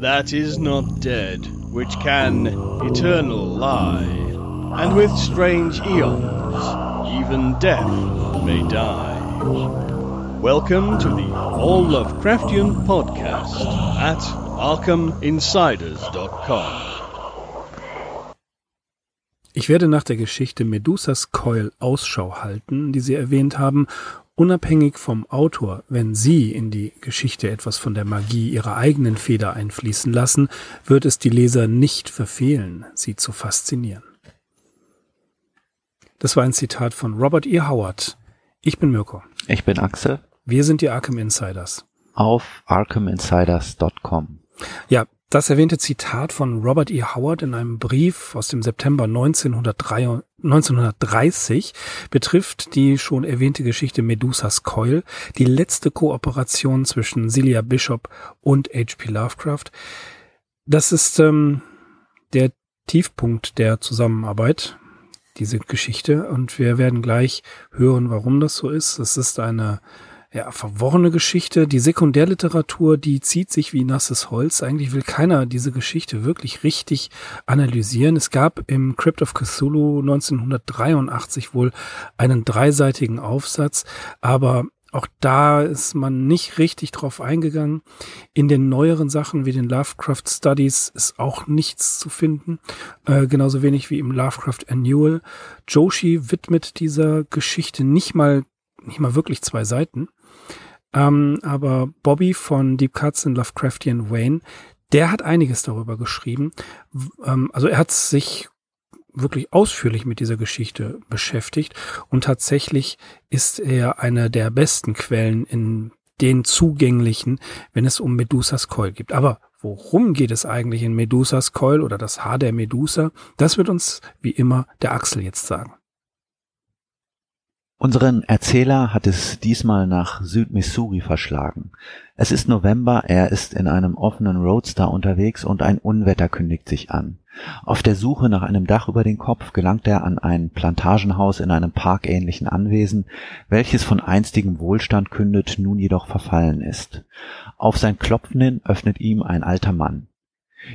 that is not dead, which can eternal lie, and with strange eons even death may die. Welcome to the All Lovecraftian Podcast at ArkhamInsiders.com. Ich werde nach der Geschichte Medusas Coil Ausschau halten, die Sie erwähnt haben, unabhängig vom Autor, wenn Sie in die Geschichte etwas von der Magie Ihrer eigenen Feder einfließen lassen, wird es die Leser nicht verfehlen, sie zu faszinieren. Das war ein Zitat von Robert E. Howard. Ich bin Mirko. Ich bin Axel. Wir sind die Arkham Insiders. Auf arkhaminsiders.com. Ja, das erwähnte Zitat von Robert E. Howard in einem Brief aus dem September 1930 betrifft die schon erwähnte Geschichte Medusas Coil, die letzte Kooperation zwischen Celia Bishop und H.P. Lovecraft. Das ist ähm, der Tiefpunkt der Zusammenarbeit, diese Geschichte, und wir werden gleich hören, warum das so ist. Es ist eine ja, verworrene Geschichte. Die Sekundärliteratur, die zieht sich wie nasses Holz. Eigentlich will keiner diese Geschichte wirklich richtig analysieren. Es gab im Crypt of Cthulhu 1983 wohl einen dreiseitigen Aufsatz, aber auch da ist man nicht richtig drauf eingegangen. In den neueren Sachen wie den Lovecraft Studies ist auch nichts zu finden. Äh, genauso wenig wie im Lovecraft Annual. Joshi widmet dieser Geschichte nicht mal, nicht mal wirklich zwei Seiten. Ähm, aber Bobby von Deep Cuts in Lovecraftian Wayne, der hat einiges darüber geschrieben. Ähm, also er hat sich wirklich ausführlich mit dieser Geschichte beschäftigt und tatsächlich ist er eine der besten Quellen in den zugänglichen, wenn es um Medusas Coil geht. Aber worum geht es eigentlich in Medusas Coil oder das Haar der Medusa? Das wird uns wie immer der Axel jetzt sagen. Unseren Erzähler hat es diesmal nach Südmissouri verschlagen. Es ist November, er ist in einem offenen Roadster unterwegs und ein Unwetter kündigt sich an. Auf der Suche nach einem Dach über den Kopf gelangt er an ein Plantagenhaus in einem parkähnlichen Anwesen, welches von einstigem Wohlstand kündet, nun jedoch verfallen ist. Auf sein Klopfen hin öffnet ihm ein alter Mann.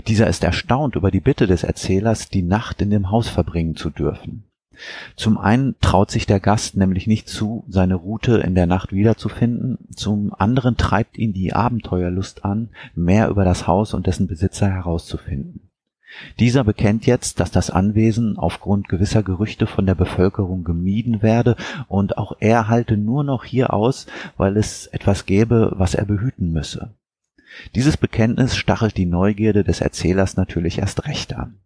Dieser ist erstaunt über die Bitte des Erzählers, die Nacht in dem Haus verbringen zu dürfen. Zum einen traut sich der Gast nämlich nicht zu, seine Route in der Nacht wiederzufinden, zum anderen treibt ihn die Abenteuerlust an, mehr über das Haus und dessen Besitzer herauszufinden. Dieser bekennt jetzt, dass das Anwesen aufgrund gewisser Gerüchte von der Bevölkerung gemieden werde und auch er halte nur noch hier aus, weil es etwas gäbe, was er behüten müsse. Dieses Bekenntnis stachelt die Neugierde des Erzählers natürlich erst recht an.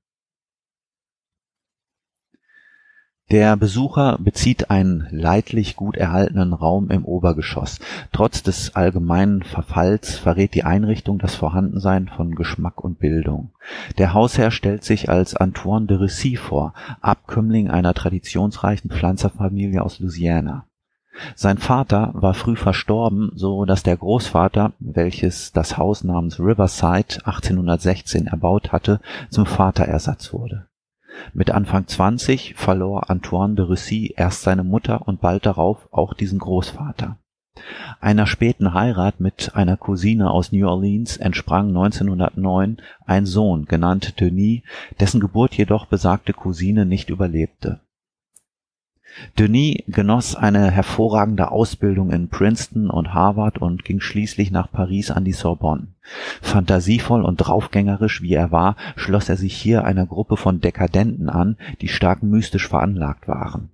Der Besucher bezieht einen leidlich gut erhaltenen Raum im Obergeschoss. Trotz des allgemeinen Verfalls verrät die Einrichtung das Vorhandensein von Geschmack und Bildung. Der Hausherr stellt sich als Antoine de Rissy vor, Abkömmling einer traditionsreichen Pflanzerfamilie aus Louisiana. Sein Vater war früh verstorben, so dass der Großvater, welches das Haus namens Riverside 1816 erbaut hatte, zum Vaterersatz wurde. Mit Anfang 20 verlor Antoine de Russy erst seine Mutter und bald darauf auch diesen Großvater. Einer späten Heirat mit einer Cousine aus New Orleans entsprang 1909 ein Sohn, genannt Denis, dessen Geburt jedoch besagte Cousine nicht überlebte Denis genoss eine hervorragende Ausbildung in Princeton und Harvard und ging schließlich nach Paris an die Sorbonne. Phantasievoll und draufgängerisch wie er war, schloss er sich hier einer Gruppe von Dekadenten an, die stark mystisch veranlagt waren.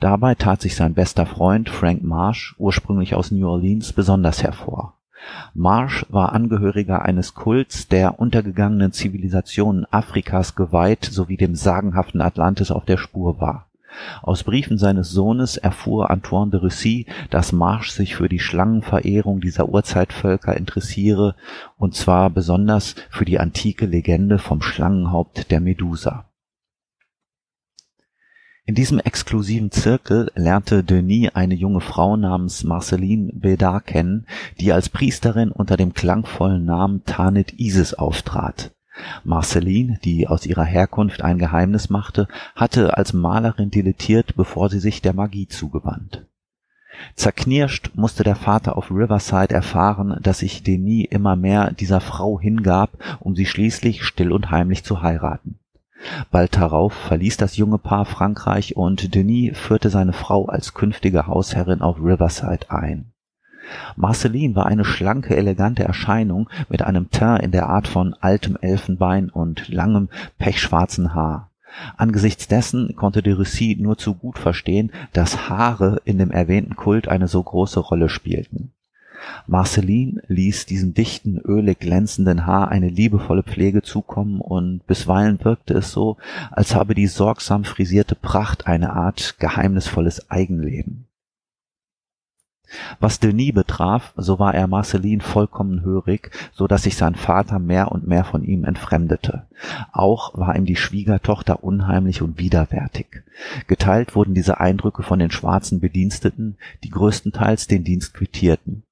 Dabei tat sich sein bester Freund Frank Marsh, ursprünglich aus New Orleans, besonders hervor. Marsh war Angehöriger eines Kults, der untergegangenen Zivilisationen Afrikas geweiht sowie dem sagenhaften Atlantis auf der Spur war aus Briefen seines Sohnes erfuhr Antoine de Russy, dass Marsch sich für die Schlangenverehrung dieser Urzeitvölker interessiere, und zwar besonders für die antike Legende vom Schlangenhaupt der Medusa. In diesem exklusiven Zirkel lernte Denis eine junge Frau namens Marceline Bédard kennen, die als Priesterin unter dem klangvollen Namen Tanit Isis auftrat Marceline, die aus ihrer Herkunft ein Geheimnis machte, hatte als Malerin dilettiert, bevor sie sich der Magie zugewandt. Zerknirscht musste der Vater auf Riverside erfahren, dass sich Denis immer mehr dieser Frau hingab, um sie schließlich still und heimlich zu heiraten. Bald darauf verließ das junge Paar Frankreich und Denis führte seine Frau als künftige Hausherrin auf Riverside ein. Marceline war eine schlanke, elegante Erscheinung mit einem Teint in der Art von altem Elfenbein und langem, pechschwarzen Haar. Angesichts dessen konnte de Russie nur zu gut verstehen, dass Haare in dem erwähnten Kult eine so große Rolle spielten. Marceline ließ diesem dichten, ölig glänzenden Haar eine liebevolle Pflege zukommen und bisweilen wirkte es so, als habe die sorgsam frisierte Pracht eine Art geheimnisvolles Eigenleben. Was Denis betraf, so war er Marceline vollkommen hörig, so dass sich sein Vater mehr und mehr von ihm entfremdete. Auch war ihm die Schwiegertochter unheimlich und widerwärtig. Geteilt wurden diese Eindrücke von den schwarzen Bediensteten, die größtenteils den Dienst quittierten.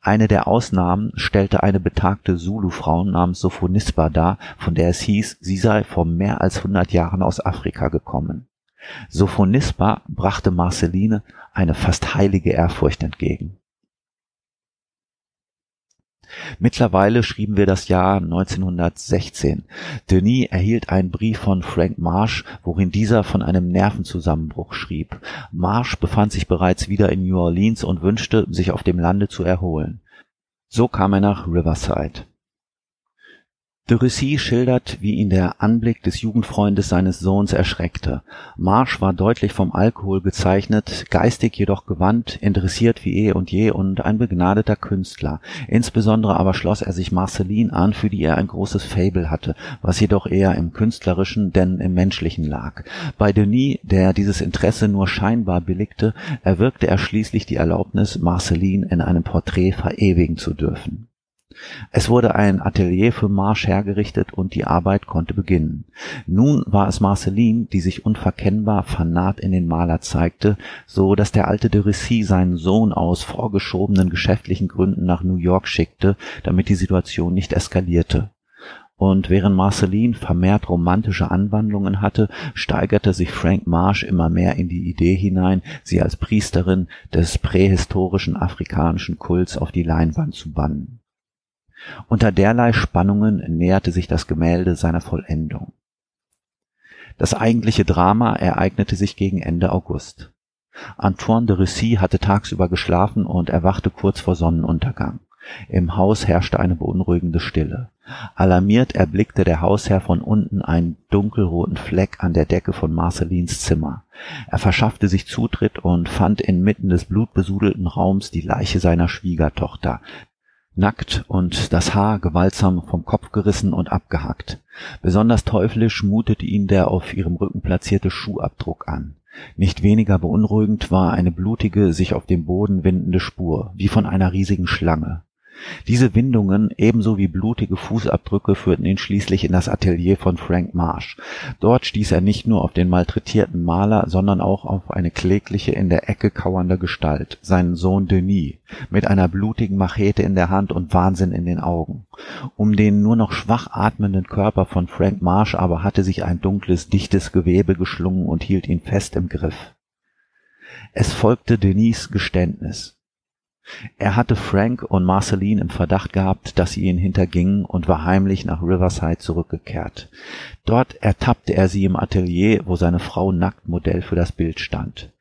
Eine der Ausnahmen stellte eine betagte Zulu-Frau namens Sophonisba dar, von der es hieß, sie sei vor mehr als hundert Jahren aus Afrika gekommen. Sophonisba brachte Marceline eine fast heilige Ehrfurcht entgegen. Mittlerweile schrieben wir das Jahr 1916. Denis erhielt einen Brief von Frank Marsh, worin dieser von einem Nervenzusammenbruch schrieb. Marsh befand sich bereits wieder in New Orleans und wünschte, sich auf dem Lande zu erholen. So kam er nach Riverside. De Russie schildert, wie ihn der Anblick des Jugendfreundes seines Sohns erschreckte. Marsch war deutlich vom Alkohol gezeichnet, geistig jedoch gewandt, interessiert wie eh und je und ein begnadeter Künstler. Insbesondere aber schloss er sich Marceline an, für die er ein großes Fable hatte, was jedoch eher im künstlerischen denn im menschlichen lag. Bei Denis, der dieses Interesse nur scheinbar billigte, erwirkte er schließlich die Erlaubnis, Marceline in einem Porträt verewigen zu dürfen. Es wurde ein Atelier für Marsch hergerichtet und die Arbeit konnte beginnen. Nun war es Marceline, die sich unverkennbar fanat in den Maler zeigte, so dass der alte de Rissy seinen Sohn aus vorgeschobenen geschäftlichen Gründen nach New York schickte, damit die Situation nicht eskalierte. Und während Marceline vermehrt romantische Anwandlungen hatte, steigerte sich Frank Marsh immer mehr in die Idee hinein, sie als Priesterin des prähistorischen afrikanischen Kults auf die Leinwand zu bannen. Unter derlei Spannungen näherte sich das Gemälde seiner Vollendung. Das eigentliche Drama ereignete sich gegen Ende August. Antoine de Russy hatte tagsüber geschlafen und erwachte kurz vor Sonnenuntergang. Im Haus herrschte eine beunruhigende Stille. Alarmiert erblickte der Hausherr von unten einen dunkelroten Fleck an der Decke von Marcelins Zimmer. Er verschaffte sich Zutritt und fand inmitten des blutbesudelten Raums die Leiche seiner Schwiegertochter, nackt und das Haar gewaltsam vom Kopf gerissen und abgehackt. Besonders teuflisch mutete ihn der auf ihrem Rücken platzierte Schuhabdruck an. Nicht weniger beunruhigend war eine blutige, sich auf dem Boden windende Spur, wie von einer riesigen Schlange. Diese Windungen ebenso wie blutige Fußabdrücke führten ihn schließlich in das Atelier von Frank Marsh. Dort stieß er nicht nur auf den malträtierten Maler, sondern auch auf eine klägliche in der Ecke kauernde Gestalt, seinen Sohn Denis, mit einer blutigen Machete in der Hand und Wahnsinn in den Augen. Um den nur noch schwach atmenden Körper von Frank Marsh aber hatte sich ein dunkles, dichtes Gewebe geschlungen und hielt ihn fest im Griff. Es folgte Denis Geständnis. Er hatte Frank und Marceline im Verdacht gehabt, dass sie ihn hintergingen und war heimlich nach Riverside zurückgekehrt. Dort ertappte er sie im Atelier, wo seine Frau nackt Modell für das Bild stand.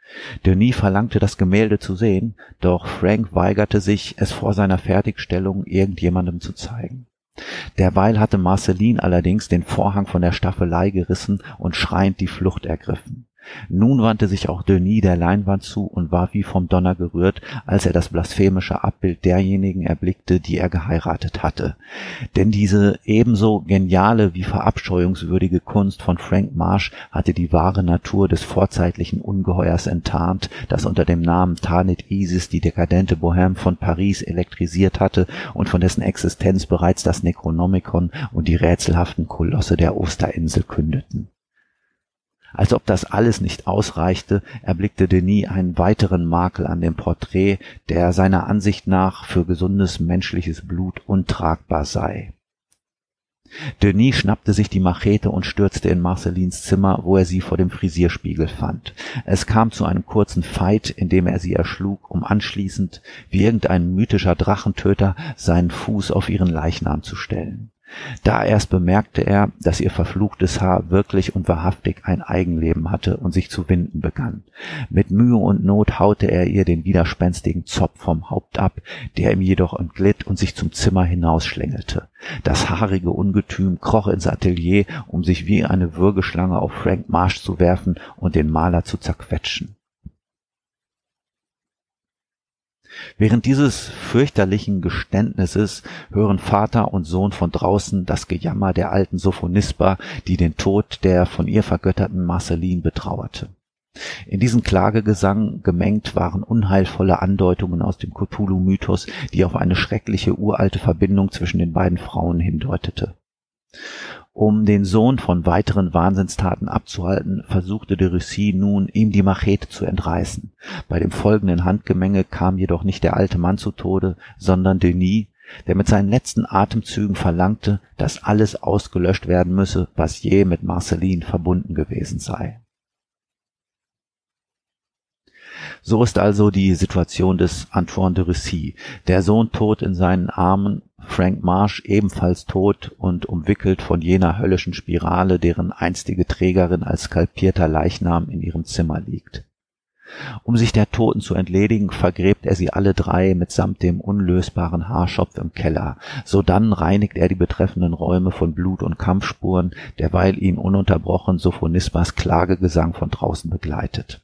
Denis verlangte das Gemälde zu sehen, doch Frank weigerte sich, es vor seiner Fertigstellung irgendjemandem zu zeigen. Derweil hatte Marceline allerdings den Vorhang von der Staffelei gerissen und schreiend die Flucht ergriffen. Nun wandte sich auch Denis der Leinwand zu und war wie vom Donner gerührt, als er das blasphemische Abbild derjenigen erblickte, die er geheiratet hatte. Denn diese ebenso geniale wie verabscheuungswürdige Kunst von Frank Marsh hatte die wahre Natur des vorzeitlichen Ungeheuers enttarnt, das unter dem Namen Tanit Isis die dekadente Bohème von Paris elektrisiert hatte und von dessen Existenz bereits das Necronomicon und die rätselhaften Kolosse der Osterinsel kündeten. Als ob das alles nicht ausreichte, erblickte Denis einen weiteren Makel an dem Porträt, der seiner Ansicht nach für gesundes menschliches Blut untragbar sei. Denis schnappte sich die Machete und stürzte in Marcelins Zimmer, wo er sie vor dem Frisierspiegel fand. Es kam zu einem kurzen Fight, in dem er sie erschlug, um anschließend, wie irgendein mythischer Drachentöter, seinen Fuß auf ihren Leichnam zu stellen. Da erst bemerkte er, dass ihr verfluchtes Haar wirklich und wahrhaftig ein Eigenleben hatte und sich zu winden begann. Mit Mühe und Not haute er ihr den widerspenstigen Zopf vom Haupt ab, der ihm jedoch entglitt und sich zum Zimmer hinausschlängelte. Das haarige Ungetüm kroch ins Atelier, um sich wie eine Würgeschlange auf Frank Marsh zu werfen und den Maler zu zerquetschen. Während dieses fürchterlichen Geständnisses hören Vater und Sohn von draußen das Gejammer der alten Sophonisba, die den Tod der von ihr vergötterten Marceline betrauerte. In diesen Klagegesang gemengt waren unheilvolle Andeutungen aus dem Cthulhu-Mythos, die auf eine schreckliche uralte Verbindung zwischen den beiden Frauen hindeutete. Um den Sohn von weiteren Wahnsinnstaten abzuhalten, versuchte de Russie nun, ihm die Machete zu entreißen. Bei dem folgenden Handgemenge kam jedoch nicht der alte Mann zu Tode, sondern Denis, der mit seinen letzten Atemzügen verlangte, dass alles ausgelöscht werden müsse, was je mit Marceline verbunden gewesen sei. So ist also die Situation des Antoine de Russie. Der Sohn tot in seinen Armen, Frank Marsh ebenfalls tot und umwickelt von jener höllischen Spirale, deren einstige Trägerin als skalpierter Leichnam in ihrem Zimmer liegt. Um sich der Toten zu entledigen, vergräbt er sie alle drei mitsamt dem unlösbaren Haarschopf im Keller. Sodann reinigt er die betreffenden Räume von Blut und Kampfspuren, derweil ihn ununterbrochen Sophonisbas Klagegesang von draußen begleitet.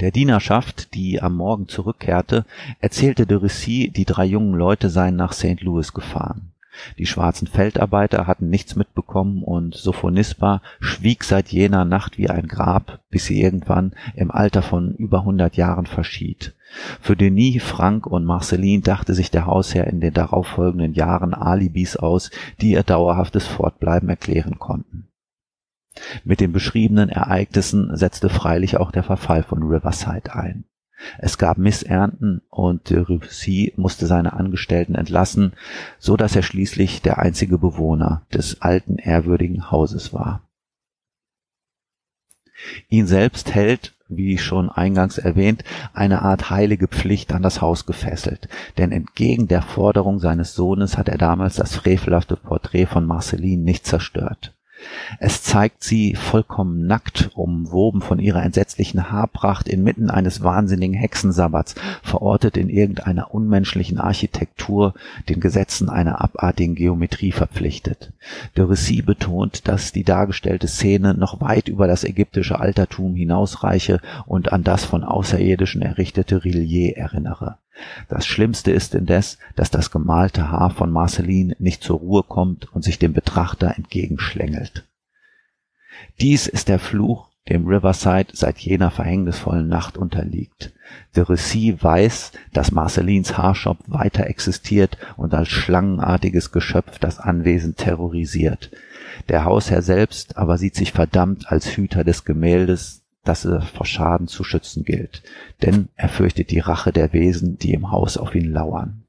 Der Dienerschaft, die am Morgen zurückkehrte, erzählte de Russie, die drei jungen Leute seien nach St. Louis gefahren. Die schwarzen Feldarbeiter hatten nichts mitbekommen und Sophonisba schwieg seit jener Nacht wie ein Grab, bis sie irgendwann im Alter von über hundert Jahren verschied. Für Denis, Frank und Marceline dachte sich der Hausherr in den darauffolgenden Jahren Alibis aus, die ihr dauerhaftes Fortbleiben erklären konnten. Mit den beschriebenen Ereignissen setzte freilich auch der Verfall von Riverside ein. Es gab Missernten und de Russie musste seine Angestellten entlassen, so dass er schließlich der einzige Bewohner des alten ehrwürdigen Hauses war. Ihn selbst hält, wie schon eingangs erwähnt, eine Art heilige Pflicht an das Haus gefesselt, denn entgegen der Forderung seines Sohnes hat er damals das frevelhafte Porträt von Marceline nicht zerstört. Es zeigt sie vollkommen nackt, umwoben von ihrer entsetzlichen Haarpracht inmitten eines wahnsinnigen Hexensabbats, verortet in irgendeiner unmenschlichen Architektur, den Gesetzen einer abartigen Geometrie verpflichtet. De Rissy betont, dass die dargestellte Szene noch weit über das ägyptische Altertum hinausreiche und an das von Außerirdischen errichtete Rillier erinnere. Das Schlimmste ist indes, dass das gemalte Haar von Marceline nicht zur Ruhe kommt und sich dem Betrachter entgegenschlängelt. Dies ist der Fluch, dem Riverside seit jener verhängnisvollen Nacht unterliegt. De Russie weiß, dass Marcelines Haarschopf weiter existiert und als schlangenartiges Geschöpf das Anwesen terrorisiert. Der Hausherr selbst aber sieht sich verdammt als Hüter des Gemäldes, dass er vor Schaden zu schützen gilt, denn er fürchtet die Rache der Wesen, die im Haus auf ihn lauern.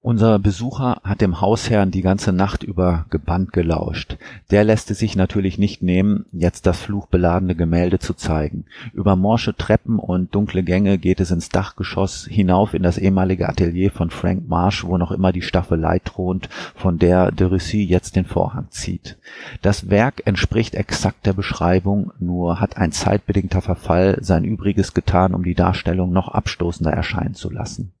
Unser Besucher hat dem Hausherrn die ganze Nacht über gebannt gelauscht. Der lässt es sich natürlich nicht nehmen, jetzt das fluchbeladene Gemälde zu zeigen. Über morsche Treppen und dunkle Gänge geht es ins Dachgeschoss hinauf in das ehemalige Atelier von Frank Marsh, wo noch immer die Staffelei thront, von der de Russie jetzt den Vorhang zieht. Das Werk entspricht exakt der Beschreibung, nur hat ein zeitbedingter Verfall sein Übriges getan, um die Darstellung noch abstoßender erscheinen zu lassen.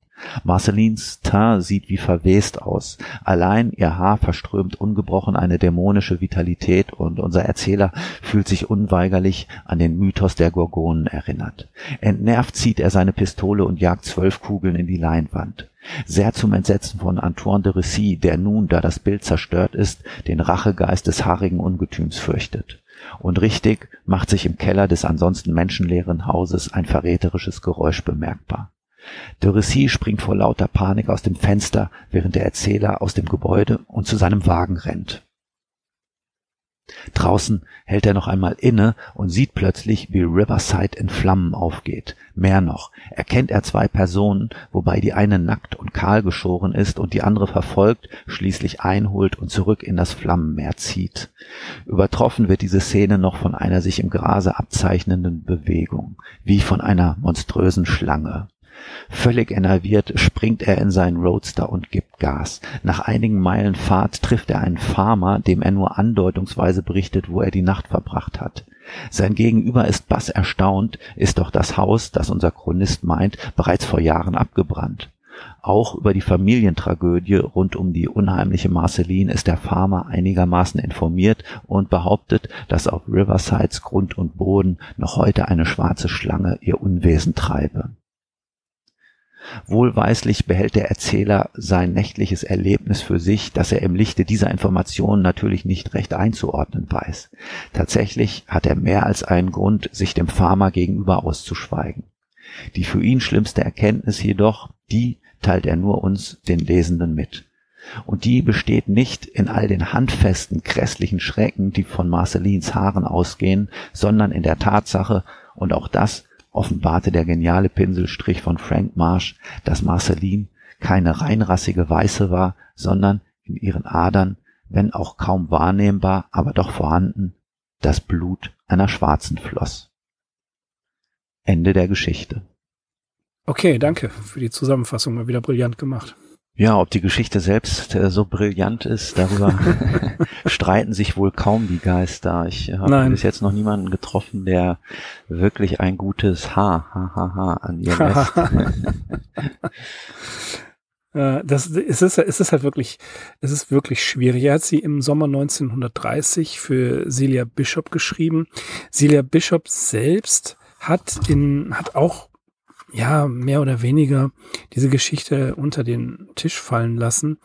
Marcelines Teint sieht wie verwest aus. Allein ihr Haar verströmt ungebrochen eine dämonische Vitalität und unser Erzähler fühlt sich unweigerlich an den Mythos der Gorgonen erinnert. Entnervt zieht er seine Pistole und jagt zwölf Kugeln in die Leinwand. Sehr zum Entsetzen von Antoine de Rissy, der nun, da das Bild zerstört ist, den Rachegeist des haarigen Ungetüms fürchtet. Und richtig macht sich im Keller des ansonsten menschenleeren Hauses ein verräterisches Geräusch bemerkbar. Rissy springt vor lauter Panik aus dem Fenster, während der Erzähler aus dem Gebäude und zu seinem Wagen rennt. Draußen hält er noch einmal inne und sieht plötzlich, wie Riverside in Flammen aufgeht. Mehr noch, erkennt er zwei Personen, wobei die eine nackt und kahl geschoren ist und die andere verfolgt, schließlich einholt und zurück in das Flammenmeer zieht. Übertroffen wird diese Szene noch von einer sich im Grase abzeichnenden Bewegung, wie von einer monströsen Schlange. Völlig enerviert springt er in seinen Roadster und gibt Gas. Nach einigen Meilen Fahrt trifft er einen Farmer, dem er nur andeutungsweise berichtet, wo er die Nacht verbracht hat. Sein Gegenüber ist bass erstaunt, ist doch das Haus, das unser Chronist meint, bereits vor Jahren abgebrannt. Auch über die Familientragödie rund um die unheimliche Marceline ist der Farmer einigermaßen informiert und behauptet, dass auf Riversides Grund und Boden noch heute eine schwarze Schlange ihr Unwesen treibe. Wohlweislich behält der Erzähler sein nächtliches Erlebnis für sich, das er im Lichte dieser Informationen natürlich nicht recht einzuordnen weiß. Tatsächlich hat er mehr als einen Grund, sich dem Farmer gegenüber auszuschweigen. Die für ihn schlimmste Erkenntnis jedoch, die teilt er nur uns, den Lesenden, mit. Und die besteht nicht in all den handfesten, grässlichen Schrecken, die von Marcelins Haaren ausgehen, sondern in der Tatsache, und auch das offenbarte der geniale Pinselstrich von Frank Marsh, dass Marceline keine reinrassige Weiße war, sondern in ihren Adern, wenn auch kaum wahrnehmbar, aber doch vorhanden, das Blut einer Schwarzen floss. Ende der Geschichte. Okay, danke für die Zusammenfassung, mal wieder brillant gemacht. Ja, ob die Geschichte selbst äh, so brillant ist, darüber streiten sich wohl kaum die Geister. Ich habe bis jetzt noch niemanden getroffen, der wirklich ein gutes Ha, ha, ha, ha an ihr lässt. Äh, das, es, ist, es ist halt wirklich, es ist wirklich schwierig. Er hat sie im Sommer 1930 für Celia Bishop geschrieben. Celia Bishop selbst hat in, hat auch ja, mehr oder weniger diese Geschichte unter den Tisch fallen lassen.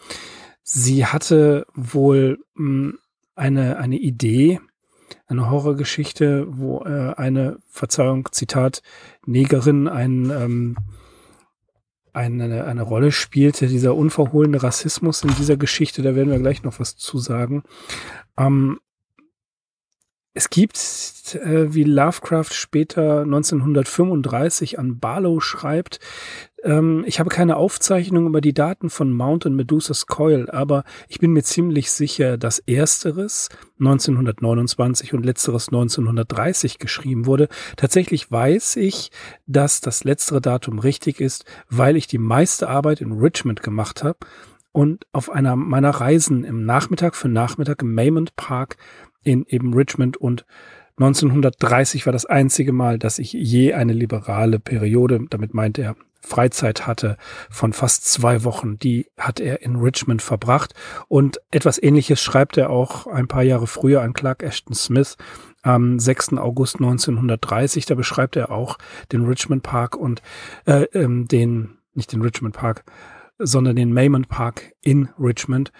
Sie hatte wohl mh, hm, eine, eine Idee, eine Horrorgeschichte, wo äh, eine, Verzeihung, Zitat, Negerin ein, ähm, eine, eine Rolle spielte, dieser unverhohlene Rassismus in dieser Geschichte, da werden wir gleich noch was zu sagen. Ähm, es gibt, äh, wie Lovecraft später 1935 an Barlow schreibt, ähm, ich habe keine Aufzeichnung über die Daten von Mount und Medusa's Coil, aber ich bin mir ziemlich sicher, dass ersteres 1929 und letzteres 1930 geschrieben wurde. Tatsächlich weiß ich, dass das letztere Datum richtig ist, weil ich die meiste Arbeit in Richmond gemacht habe und auf einer meiner Reisen im Nachmittag für Nachmittag im Maymont Park in eben Richmond und 1930 war das einzige Mal, dass ich je eine liberale Periode, damit meinte er Freizeit hatte von fast zwei Wochen. Die hat er in Richmond verbracht. Und etwas ähnliches schreibt er auch ein paar Jahre früher an Clark Ashton Smith am 6. August 1930. Da beschreibt er auch den Richmond Park und äh, ähm, den, nicht den Richmond Park, sondern den Maymont Park in Richmond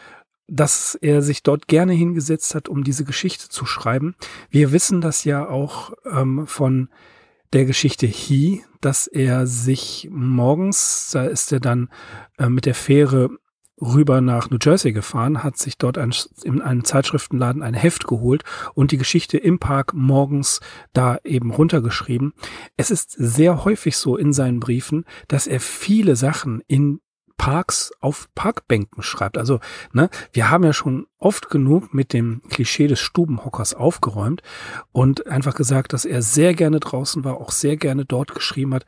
dass er sich dort gerne hingesetzt hat, um diese Geschichte zu schreiben. Wir wissen das ja auch ähm, von der Geschichte He, dass er sich morgens, da ist er dann äh, mit der Fähre rüber nach New Jersey gefahren, hat sich dort ein, in einem Zeitschriftenladen ein Heft geholt und die Geschichte im Park morgens da eben runtergeschrieben. Es ist sehr häufig so in seinen Briefen, dass er viele Sachen in Parks auf Parkbänken schreibt. Also, ne, wir haben ja schon oft genug mit dem Klischee des Stubenhockers aufgeräumt und einfach gesagt, dass er sehr gerne draußen war, auch sehr gerne dort geschrieben hat.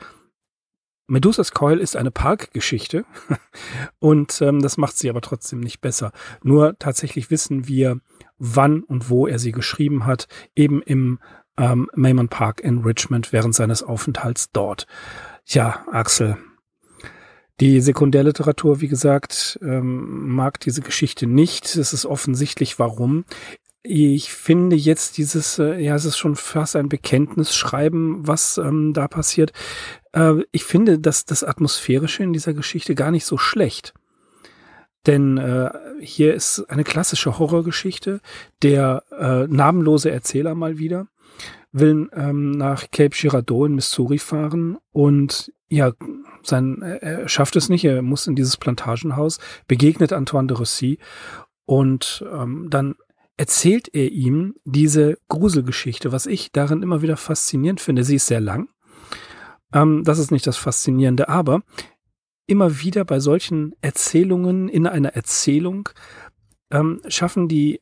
Medusas Coil ist eine Parkgeschichte und ähm, das macht sie aber trotzdem nicht besser. Nur tatsächlich wissen wir, wann und wo er sie geschrieben hat, eben im ähm, Mayman Park in Richmond während seines Aufenthalts dort. Ja, Axel, die Sekundärliteratur, wie gesagt, ähm, mag diese Geschichte nicht. Es ist offensichtlich, warum. Ich finde jetzt dieses, äh, ja, es ist schon fast ein Bekenntnisschreiben, was ähm, da passiert. Äh, ich finde, dass das Atmosphärische in dieser Geschichte gar nicht so schlecht. Denn äh, hier ist eine klassische Horrorgeschichte. Der äh, namenlose Erzähler mal wieder will ähm, nach Cape Girardeau in Missouri fahren und ja, sein, er schafft es nicht, er muss in dieses Plantagenhaus, begegnet Antoine de Rossi und ähm, dann erzählt er ihm diese Gruselgeschichte, was ich darin immer wieder faszinierend finde. Sie ist sehr lang. Ähm, das ist nicht das Faszinierende, aber immer wieder bei solchen Erzählungen in einer Erzählung ähm, schaffen die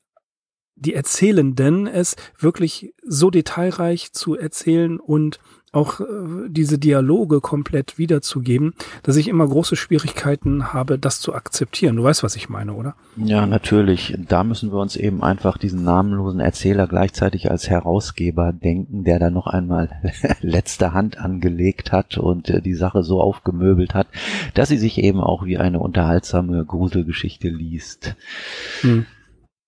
die Erzählenden es wirklich so detailreich zu erzählen und auch äh, diese Dialoge komplett wiederzugeben, dass ich immer große Schwierigkeiten habe, das zu akzeptieren. Du weißt, was ich meine, oder? Ja, natürlich. Da müssen wir uns eben einfach diesen namenlosen Erzähler gleichzeitig als Herausgeber denken, der da noch einmal letzte Hand angelegt hat und äh, die Sache so aufgemöbelt hat, dass sie sich eben auch wie eine unterhaltsame Gruselgeschichte liest. Hm.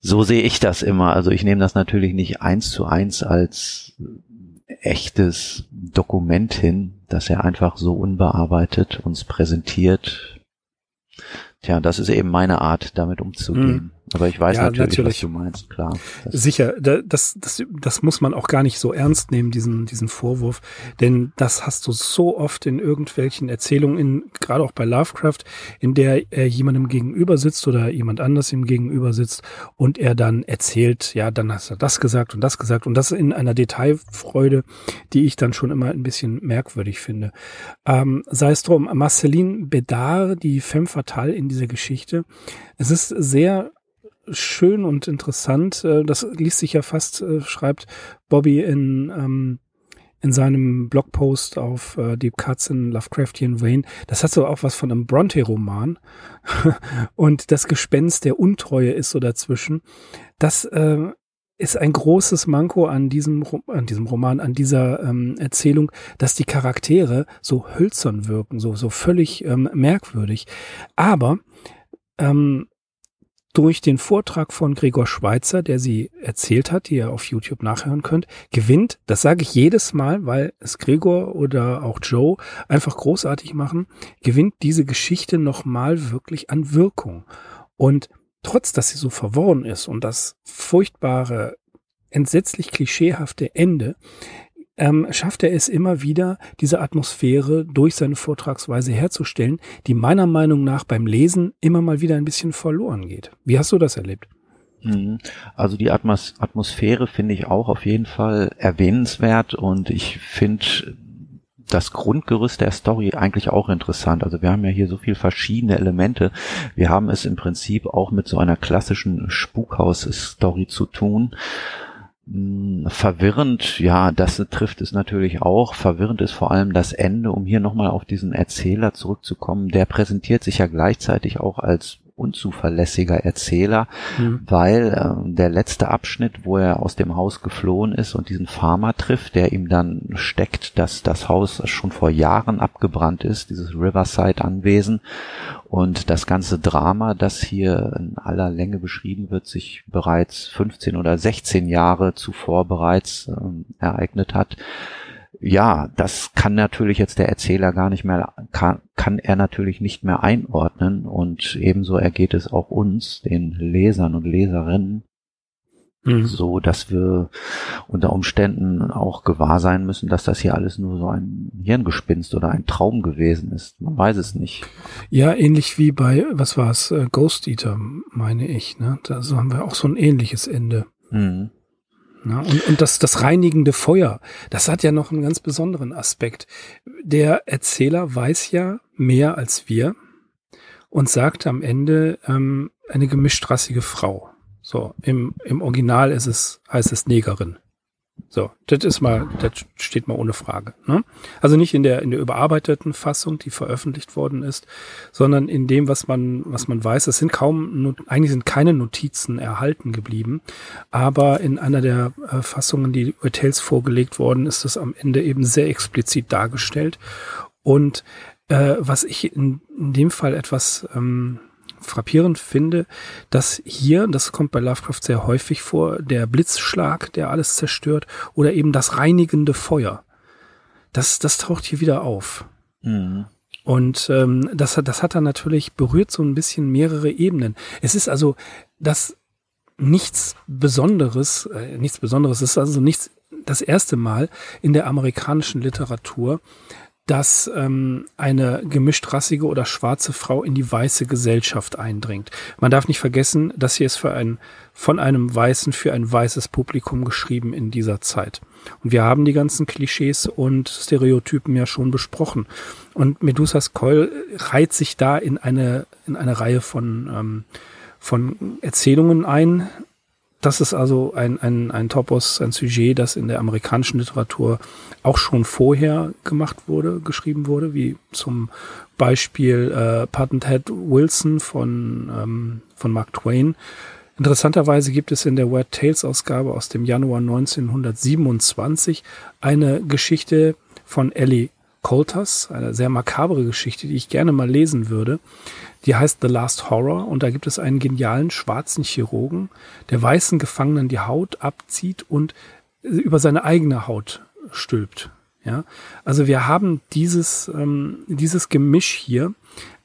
So sehe ich das immer. Also ich nehme das natürlich nicht eins zu eins als echtes Dokument hin, dass er einfach so unbearbeitet uns präsentiert. Tja, das ist eben meine Art, damit umzugehen. Aber ich weiß ja, natürlich, natürlich, was du meinst, klar. Sicher, das, das, das muss man auch gar nicht so ernst nehmen, diesen, diesen Vorwurf. Denn das hast du so oft in irgendwelchen Erzählungen, in, gerade auch bei Lovecraft, in der er jemandem gegenüber sitzt oder jemand anders ihm gegenüber sitzt und er dann erzählt, ja, dann hast du das gesagt und das gesagt und das in einer Detailfreude, die ich dann schon immer ein bisschen merkwürdig finde. Ähm, sei es drum, Marceline Bedard, die Femme Fatale in dieser Geschichte, es ist sehr schön und interessant. Äh, das liest sich ja fast, äh, schreibt Bobby in, ähm, in seinem Blogpost auf äh, Deep Cuts in Lovecraftian Vein. Das hat so auch was von einem Bronte-Roman. und das Gespenst der Untreue ist so dazwischen. Das äh, ist ein großes Manko an diesem, an diesem Roman, an dieser ähm, Erzählung, dass die Charaktere so hölzern wirken, so, so völlig ähm, merkwürdig. Aber ähm, durch den Vortrag von Gregor Schweitzer, der sie erzählt hat, die ihr auf YouTube nachhören könnt, gewinnt, das sage ich jedes Mal, weil es Gregor oder auch Joe einfach großartig machen, gewinnt diese Geschichte nochmal wirklich an Wirkung. Und trotz, dass sie so verworren ist und das furchtbare, entsetzlich klischeehafte Ende, ähm, schafft er es immer wieder, diese Atmosphäre durch seine Vortragsweise herzustellen, die meiner Meinung nach beim Lesen immer mal wieder ein bisschen verloren geht. Wie hast du das erlebt? Mhm. Also die Atmos Atmosphäre finde ich auch auf jeden Fall erwähnenswert und ich finde das Grundgerüst der Story eigentlich auch interessant. Also wir haben ja hier so viel verschiedene Elemente. Wir haben es im Prinzip auch mit so einer klassischen Spukhaus-Story zu tun. Hm, verwirrend, ja, das trifft es natürlich auch. Verwirrend ist vor allem das Ende, um hier nochmal auf diesen Erzähler zurückzukommen. Der präsentiert sich ja gleichzeitig auch als unzuverlässiger Erzähler, mhm. weil äh, der letzte Abschnitt, wo er aus dem Haus geflohen ist und diesen Farmer trifft, der ihm dann steckt, dass das Haus schon vor Jahren abgebrannt ist, dieses Riverside-Anwesen und das ganze Drama, das hier in aller Länge beschrieben wird, sich bereits 15 oder 16 Jahre zuvor bereits äh, ereignet hat. Ja, das kann natürlich jetzt der Erzähler gar nicht mehr, kann, kann er natürlich nicht mehr einordnen. Und ebenso ergeht es auch uns, den Lesern und Leserinnen, mhm. so dass wir unter Umständen auch gewahr sein müssen, dass das hier alles nur so ein Hirngespinst oder ein Traum gewesen ist. Man weiß es nicht. Ja, ähnlich wie bei, was war es, äh, Ghost Eater, meine ich, ne? Da haben wir auch so ein ähnliches Ende. Mhm. Ja, und, und das, das reinigende Feuer, das hat ja noch einen ganz besonderen Aspekt. Der Erzähler weiß ja mehr als wir und sagt am Ende ähm, eine gemischtrassige Frau. So, im, im Original ist es, heißt es Negerin. So, das ist mal, das steht mal ohne Frage. Ne? Also nicht in der in der überarbeiteten Fassung, die veröffentlicht worden ist, sondern in dem, was man was man weiß. Es sind kaum, eigentlich sind keine Notizen erhalten geblieben, aber in einer der äh, Fassungen, die Hotels vorgelegt worden, ist das am Ende eben sehr explizit dargestellt. Und äh, was ich in, in dem Fall etwas ähm, frappierend finde, dass hier, das kommt bei Lovecraft sehr häufig vor, der Blitzschlag, der alles zerstört, oder eben das reinigende Feuer. Das, das taucht hier wieder auf. Mhm. Und ähm, das, das hat er natürlich berührt so ein bisschen mehrere Ebenen. Es ist also das nichts Besonderes, äh, nichts Besonderes, es ist also nichts das erste Mal in der amerikanischen Literatur, dass ähm, eine gemischtrassige oder schwarze Frau in die weiße Gesellschaft eindringt. Man darf nicht vergessen, dass hier ist für ein, von einem Weißen für ein weißes Publikum geschrieben in dieser Zeit. Und wir haben die ganzen Klischees und Stereotypen ja schon besprochen. Und Medusas Keul reiht sich da in eine, in eine Reihe von, ähm, von Erzählungen ein, das ist also ein, ein, ein Topos, ein Sujet, das in der amerikanischen Literatur auch schon vorher gemacht wurde, geschrieben wurde, wie zum Beispiel äh, Patenthead Wilson von, ähm, von Mark Twain. Interessanterweise gibt es in der Weird Tales Ausgabe aus dem Januar 1927 eine Geschichte von Ellie Coulters, eine sehr makabere Geschichte, die ich gerne mal lesen würde. Die heißt The Last Horror und da gibt es einen genialen schwarzen Chirurgen, der weißen Gefangenen die Haut abzieht und über seine eigene Haut stülpt. Ja, also wir haben dieses ähm, dieses Gemisch hier,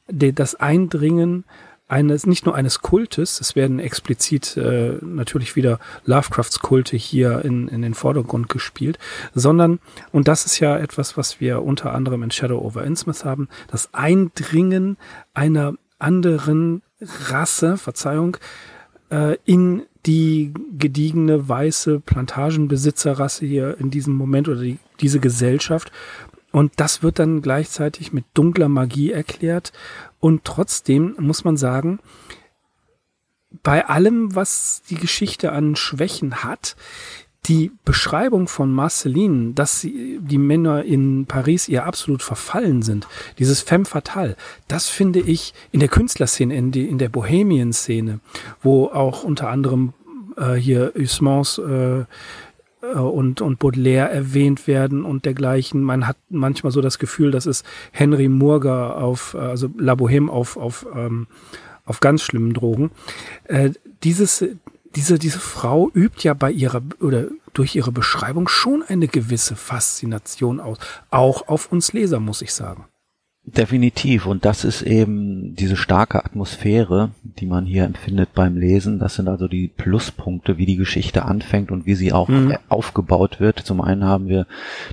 der, das Eindringen eines nicht nur eines Kultes, es werden explizit äh, natürlich wieder Lovecrafts Kulte hier in, in den Vordergrund gespielt, sondern, und das ist ja etwas, was wir unter anderem in Shadow over Innsmouth haben, das Eindringen einer anderen Rasse, Verzeihung, äh, in die gediegene weiße Plantagenbesitzerrasse hier in diesem Moment oder die, diese Gesellschaft. Und das wird dann gleichzeitig mit dunkler Magie erklärt. Und trotzdem muss man sagen, bei allem, was die Geschichte an Schwächen hat, die Beschreibung von Marceline, dass sie, die Männer in Paris ihr absolut verfallen sind, dieses Femme fatale, das finde ich in der Künstlerszene, in, die, in der Bohemian-Szene, wo auch unter anderem äh, hier Usmans äh, äh, und, und Baudelaire erwähnt werden und dergleichen. Man hat manchmal so das Gefühl, das ist Henry Murger auf, äh, also La Boheme auf, auf, ähm, auf ganz schlimmen Drogen. Äh, dieses, diese, diese Frau übt ja bei ihrer oder durch ihre Beschreibung schon eine gewisse Faszination aus. Auch auf uns Leser, muss ich sagen. Definitiv. Und das ist eben diese starke Atmosphäre, die man hier empfindet beim Lesen. Das sind also die Pluspunkte, wie die Geschichte anfängt und wie sie auch mhm. aufgebaut wird. Zum einen haben wir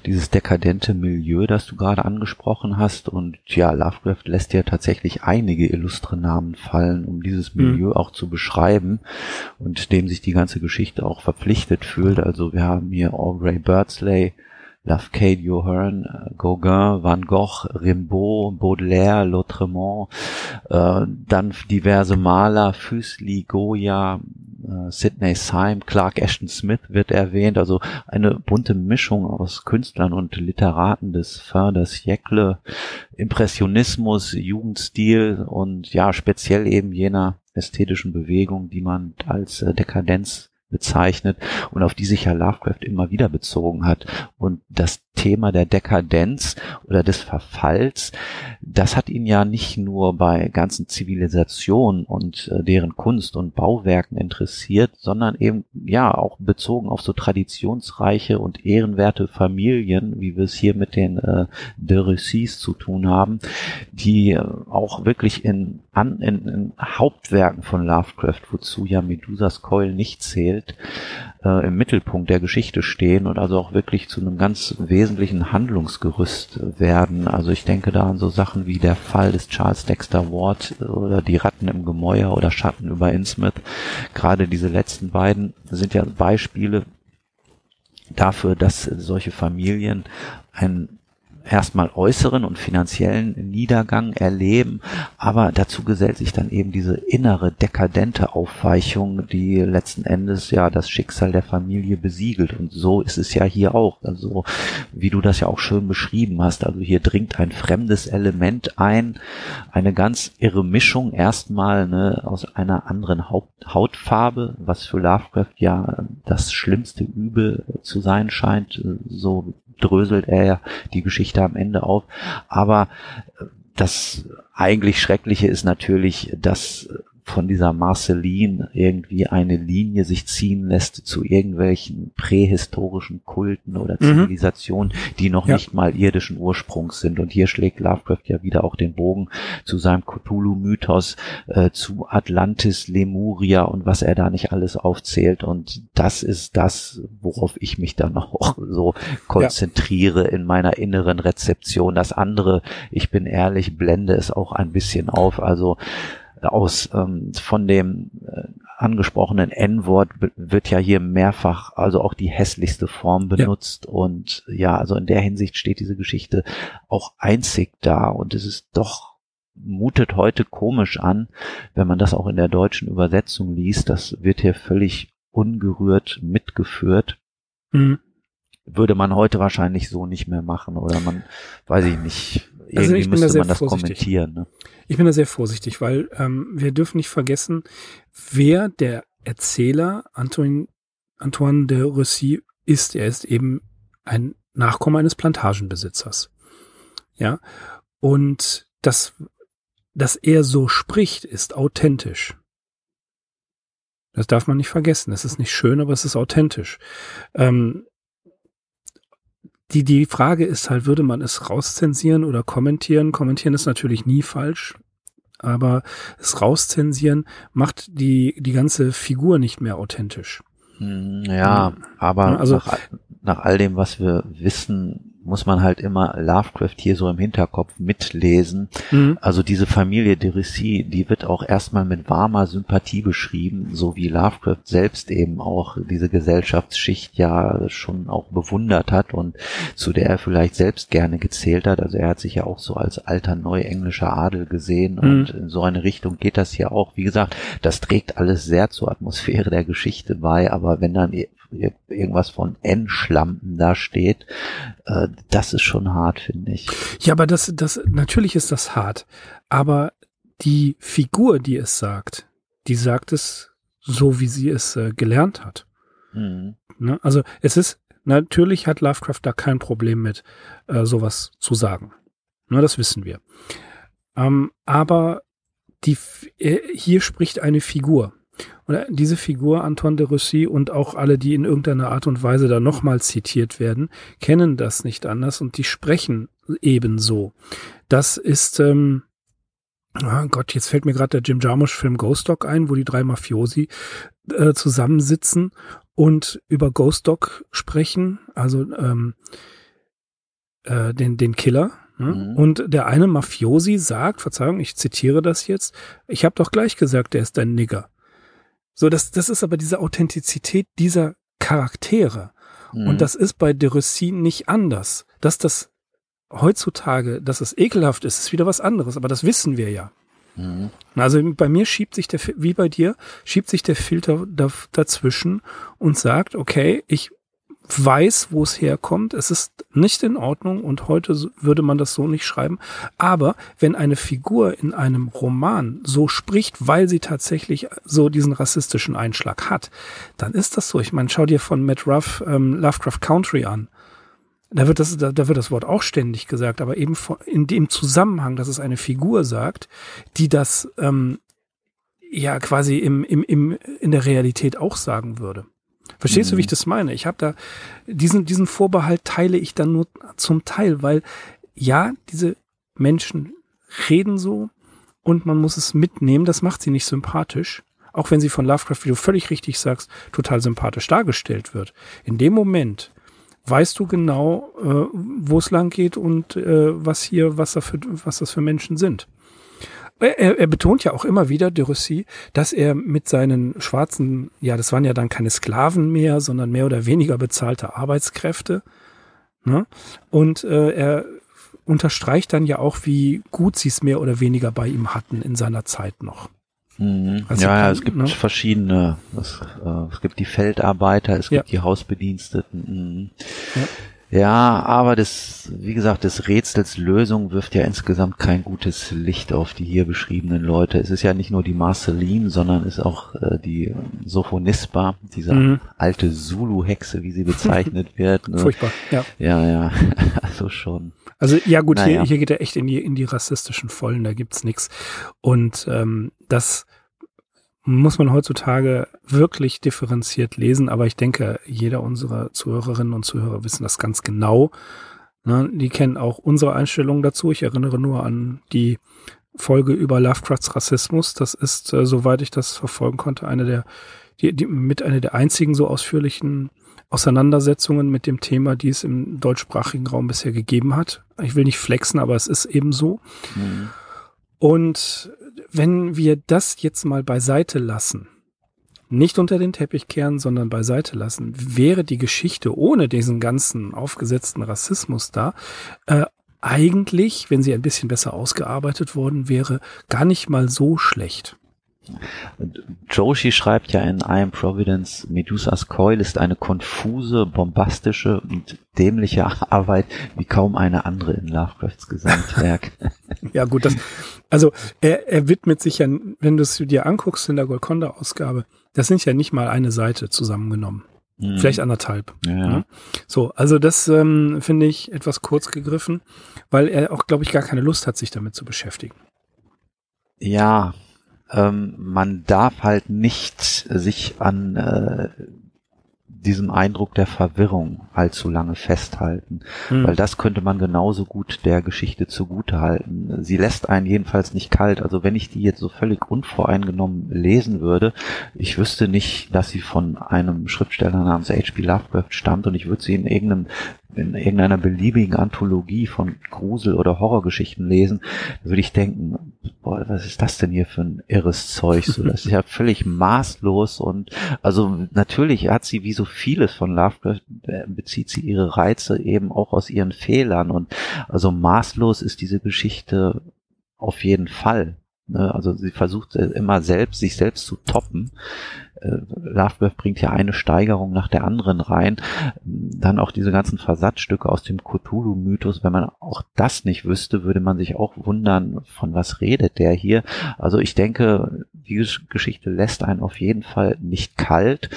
dieses dekadente Milieu, das du gerade angesprochen hast. Und ja, Lovecraft lässt ja tatsächlich einige illustre Namen fallen, um dieses mhm. Milieu mhm. auch zu beschreiben und dem sich die ganze Geschichte auch verpflichtet fühlt. Also wir haben hier Aubrey Birdsley, Lafcadio Johann, Gauguin, Van Gogh, Rimbaud, Baudelaire, Lautremont, äh, dann diverse Maler, Füßli, Goya, äh, Sidney Syme, Clark Ashton Smith wird erwähnt, also eine bunte Mischung aus Künstlern und Literaten des Fin de siècle, Impressionismus, Jugendstil und ja, speziell eben jener ästhetischen Bewegung, die man als äh, Dekadenz bezeichnet und auf die sich ja Lovecraft immer wieder bezogen hat. Und das Thema der Dekadenz oder des Verfalls, das hat ihn ja nicht nur bei ganzen Zivilisationen und äh, deren Kunst und Bauwerken interessiert, sondern eben ja auch bezogen auf so traditionsreiche und ehrenwerte Familien, wie wir es hier mit den äh, de Récits zu tun haben, die äh, auch wirklich in, an, in, in Hauptwerken von Lovecraft, wozu ja Medusas Keul nicht zählt, äh, im Mittelpunkt der Geschichte stehen und also auch wirklich zu einem ganz wesentlichen Handlungsgerüst werden. Also ich denke da an so Sachen wie der Fall des Charles Dexter Ward oder die Ratten im Gemäuer oder Schatten über Innsmouth. Gerade diese letzten beiden sind ja Beispiele dafür, dass solche Familien ein erstmal äußeren und finanziellen Niedergang erleben, aber dazu gesellt sich dann eben diese innere dekadente Aufweichung, die letzten Endes ja das Schicksal der Familie besiegelt. Und so ist es ja hier auch, also wie du das ja auch schön beschrieben hast, also hier dringt ein fremdes Element ein, eine ganz irre Mischung erstmal ne, aus einer anderen Haut, Hautfarbe, was für Lovecraft ja das schlimmste Übel zu sein scheint, so dröselt er ja die Geschichte am Ende auf. Aber äh, das eigentlich Schreckliche ist natürlich, dass von dieser Marceline irgendwie eine Linie sich ziehen lässt zu irgendwelchen prähistorischen Kulten oder Mhm. Zivilisationen, die noch Ja. nicht mal irdischen Ursprungs sind. Und hier schlägt Lovecraft ja wieder auch den Bogen zu seinem Cthulhu-Mythos, äh, zu Atlantis, Lemuria und was er da nicht alles aufzählt. Und das ist das, worauf ich mich dann auch so konzentriere in meiner inneren Rezeption. Das andere, ich bin ehrlich, blende es auch ein bisschen auf. Also aus ähm, von dem äh, angesprochenen N-Wort wird ja hier mehrfach also auch die hässlichste Form benutzt. Und ja, also in der Hinsicht steht diese Geschichte auch einzig da. Und es ist doch mutet heute komisch an, wenn man das auch in der deutschen Übersetzung liest, das wird hier völlig ungerührt mitgeführt. Mhm. würde man heute wahrscheinlich so nicht mehr machen oder? Man, weiß ich nicht, irgendwie Also ich bin da müsste sehr man das vorsichtig. kommentieren. Ne? Ich bin da sehr vorsichtig, weil ähm, wir dürfen nicht vergessen, wer der Erzähler Antoine, Antoine de Russy ist. Er ist eben ein Nachkomme eines Plantagenbesitzers. Ja. Und das, dass er so spricht, ist authentisch. Das darf man nicht vergessen. Es ist nicht schön, aber es ist authentisch. Ähm, die, die Frage ist halt, würde man es rauszensieren oder kommentieren? Kommentieren ist natürlich nie falsch, aber es rauszensieren macht die, die ganze Figur nicht mehr authentisch. Hm, Ja, aber also- nach, nach all dem, was wir wissen, muss man halt immer Lovecraft hier so im Hinterkopf mitlesen. Mhm. Also diese Familie de Rissy, die wird auch erstmal mit warmer Sympathie beschrieben, so wie Lovecraft selbst eben auch diese Gesellschaftsschicht ja schon auch bewundert hat und zu der er vielleicht selbst gerne gezählt hat. Also er hat sich ja auch so als alter neuenglischer Adel gesehen Mhm. und in so eine Richtung geht das hier auch. Wie gesagt, das trägt alles sehr zur Atmosphäre der Geschichte bei, aber wenn dann irgendwas von N-Schlampen da steht, äh, das ist schon hart, finde ich. Ja, aber das, das, natürlich ist das hart. Aber die Figur, die es sagt, die sagt es so, wie sie es äh, gelernt hat. Mhm. Ne? Also es ist, natürlich hat Lovecraft da kein Problem mit, äh, sowas zu sagen. Ne, das wissen wir. Ähm, aber die, äh, hier spricht eine Figur. Und diese Figur, Antoine de Russy und auch alle, die in irgendeiner Art und Weise da nochmal zitiert werden, kennen das nicht anders und die sprechen ebenso. Das ist, ähm, ah Gott, jetzt fällt mir gerade der Jim Jarmusch-Film Ghost Dog ein, wo die drei Mafiosi äh, zusammensitzen und über Ghost Dog sprechen, also ähm, äh, den, den Killer. Ne? Mhm. Und der eine Mafiosi sagt, Verzeihung, ich zitiere das jetzt, ich habe doch gleich gesagt, der ist ein Nigger. So, das, das ist aber diese Authentizität dieser Charaktere. Mhm. Und das ist bei De Rossi nicht anders. Dass das heutzutage, dass es ekelhaft ist, ist wieder was anderes, aber das wissen wir ja. Mhm. Also bei mir schiebt sich der, wie bei dir, schiebt sich der Filter da, dazwischen und sagt, okay, ich weiß, wo es herkommt. Es ist nicht in Ordnung und heute würde man das so nicht schreiben. Aber wenn eine Figur in einem Roman so spricht, weil sie tatsächlich so diesen rassistischen Einschlag hat, dann ist das so. Ich meine, schau dir von Matt Ruff ähm, Lovecraft Country an. Da wird das, da, da wird das Wort auch ständig gesagt, aber eben von, in dem Zusammenhang, dass es eine Figur sagt, die das ähm, ja quasi im, im, im, in der Realität auch sagen würde. Verstehst du, wie ich das meine? Ich habe da diesen, diesen Vorbehalt teile ich dann nur zum Teil, weil ja, diese Menschen reden so und man muss es mitnehmen, das macht sie nicht sympathisch. Auch wenn sie von Lovecraft, wie du völlig richtig sagst, total sympathisch dargestellt wird. In dem Moment weißt du genau, äh, wo es lang geht und äh, was hier, was, da für, was das für Menschen sind. Er, er betont ja auch immer wieder, de Rossi, dass er mit seinen schwarzen, ja, das waren ja dann keine Sklaven mehr, sondern mehr oder weniger bezahlte Arbeitskräfte. Ne? Und äh, er unterstreicht dann ja auch, wie gut sie es mehr oder weniger bei ihm hatten in seiner Zeit noch. Mhm. Also ja, ja, kann- es gibt ne? verschiedene. Es, äh, es gibt die Feldarbeiter, es Ja. gibt die Hausbediensteten. Mhm. Ja. Ja, aber das, wie gesagt, des Rätsels Lösung wirft ja insgesamt kein gutes Licht auf die hier beschriebenen Leute. Es ist ja nicht nur die Marceline, sondern es ist auch äh, die Sophonisba, diese Mhm. alte Zulu-Hexe, wie sie bezeichnet wird. Ne? Furchtbar, ja. Ja, ja, also schon. Also ja gut, Naja. hier, hier geht er echt in die, in die rassistischen Vollen, da gibt's nix. Und ähm, das muss man heutzutage wirklich differenziert lesen, aber ich denke, jeder unserer Zuhörerinnen und Zuhörer wissen das ganz genau. Ne? Die kennen auch unsere Einstellungen dazu. Ich erinnere nur an die Folge über Lovecrafts Rassismus. Das ist, äh, soweit ich das verfolgen konnte, eine der, die, die, mit einer der einzigen so ausführlichen Auseinandersetzungen mit dem Thema, die es im deutschsprachigen Raum bisher gegeben hat. Ich will nicht flexen, aber es ist eben so. Mhm. Und wenn wir das jetzt mal beiseite lassen, nicht unter den Teppich kehren, sondern beiseite lassen, wäre die Geschichte ohne diesen ganzen aufgesetzten Rassismus da äh, eigentlich, wenn sie ein bisschen besser ausgearbeitet worden wäre, gar nicht mal so schlecht. Joshi schreibt ja in I Am Providence, Medusas Coil ist eine konfuse, bombastische und dämliche Arbeit wie kaum eine andere in Lovecrafts Gesamtwerk. ja gut, das, also er, er widmet sich ja, wenn du es dir anguckst in der Golconda-Ausgabe, das sind ja nicht mal eine Seite zusammengenommen. Mhm. Vielleicht anderthalb. Ja. Ne? So, also das ähm, finde ich etwas kurz gegriffen, weil er auch, glaube ich, gar keine Lust hat, sich damit zu beschäftigen. Ja, ähm, man darf halt nicht sich an äh, diesem Eindruck der Verwirrung allzu lange festhalten, hm. weil das könnte man genauso gut der Geschichte zugute halten. Sie lässt einen jedenfalls nicht kalt. Also wenn ich die jetzt so völlig unvoreingenommen lesen würde, ich wüsste nicht, dass sie von einem Schriftsteller namens H.P. Lovecraft stammt und ich würde sie in irgendeinem in irgendeiner beliebigen Anthologie von Grusel- oder Horrorgeschichten lesen, würde ich denken, boah, was ist das denn hier für ein irres Zeug? So, das ist ja völlig maßlos und also natürlich hat sie wie so vieles von Lovecraft äh, bezieht sie ihre Reize eben auch aus ihren Fehlern und also maßlos ist diese Geschichte auf jeden Fall. Ne? Also sie versucht äh, immer selbst, sich selbst zu toppen. Äh, Lovecraft bringt ja eine Steigerung nach der anderen rein. Dann auch diese ganzen Versatzstücke aus dem Cthulhu-Mythos. Wenn man auch das nicht wüsste, würde man sich auch wundern, von was redet der hier. Also ich denke, die Geschichte lässt einen auf jeden Fall nicht kalt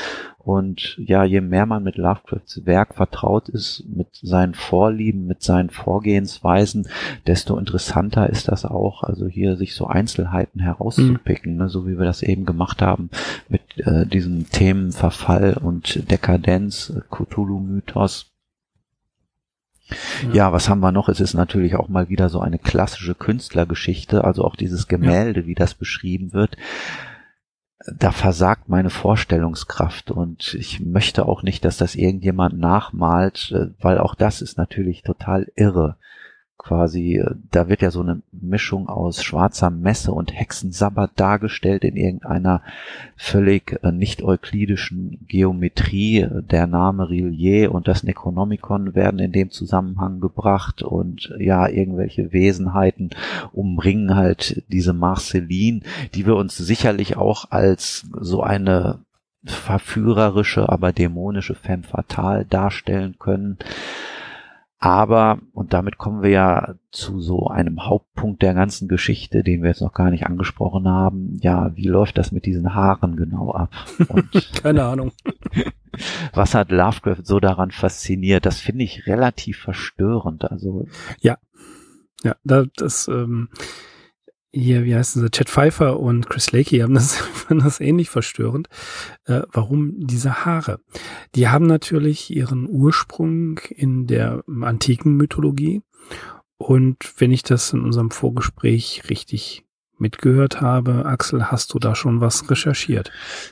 und ja, je mehr man mit Lovecrafts Werk vertraut ist, mit seinen Vorlieben, mit seinen Vorgehensweisen, desto interessanter ist das auch. Also hier sich so Einzelheiten herauszupicken, mhm. ne, so wie wir das eben gemacht haben mit äh, diesen Themen Verfall und Dekadenz, Cthulhu-Mythos. Ja. ja. was haben wir noch? Es ist natürlich auch mal wieder so eine klassische Künstlergeschichte, also auch dieses Gemälde, ja. wie das beschrieben wird da versagt meine Vorstellungskraft und ich möchte auch nicht, dass das irgendjemand nachmalt, äh, weil auch das ist natürlich total irre quasi, äh, da wird ja so eine Mischung aus schwarzer Messe und Hexensabbat dargestellt in irgendeiner völlig äh, nicht euklidischen Geometrie. Der Name Rillier und das Necronomicon werden in dem Zusammenhang gebracht und ja, irgendwelche Wesenheiten umringen halt diese Marceline, die wir uns sicherlich auch als so eine verführerische, aber dämonische Femme fatale darstellen können. Aber, und damit kommen wir ja zu so einem Hauptpunkt der ganzen Geschichte, den wir jetzt noch gar nicht angesprochen haben. Ja, wie läuft das mit diesen Haaren genau ab? Und Keine Ahnung. Was hat Lovecraft so daran fasziniert? Das finde ich relativ verstörend. Also ja, ja, das ähm, hier, wie heißen sie, Chad Pfeiffer und Chris Lakey haben das, fanden das ähnlich verstörend. Äh, warum diese Haare? Die haben natürlich ihren Ursprung in der antiken Mythologie. Und wenn ich das in unserem Vorgespräch richtig mitgehört habe. Axel, hast du da schon was recherchiert?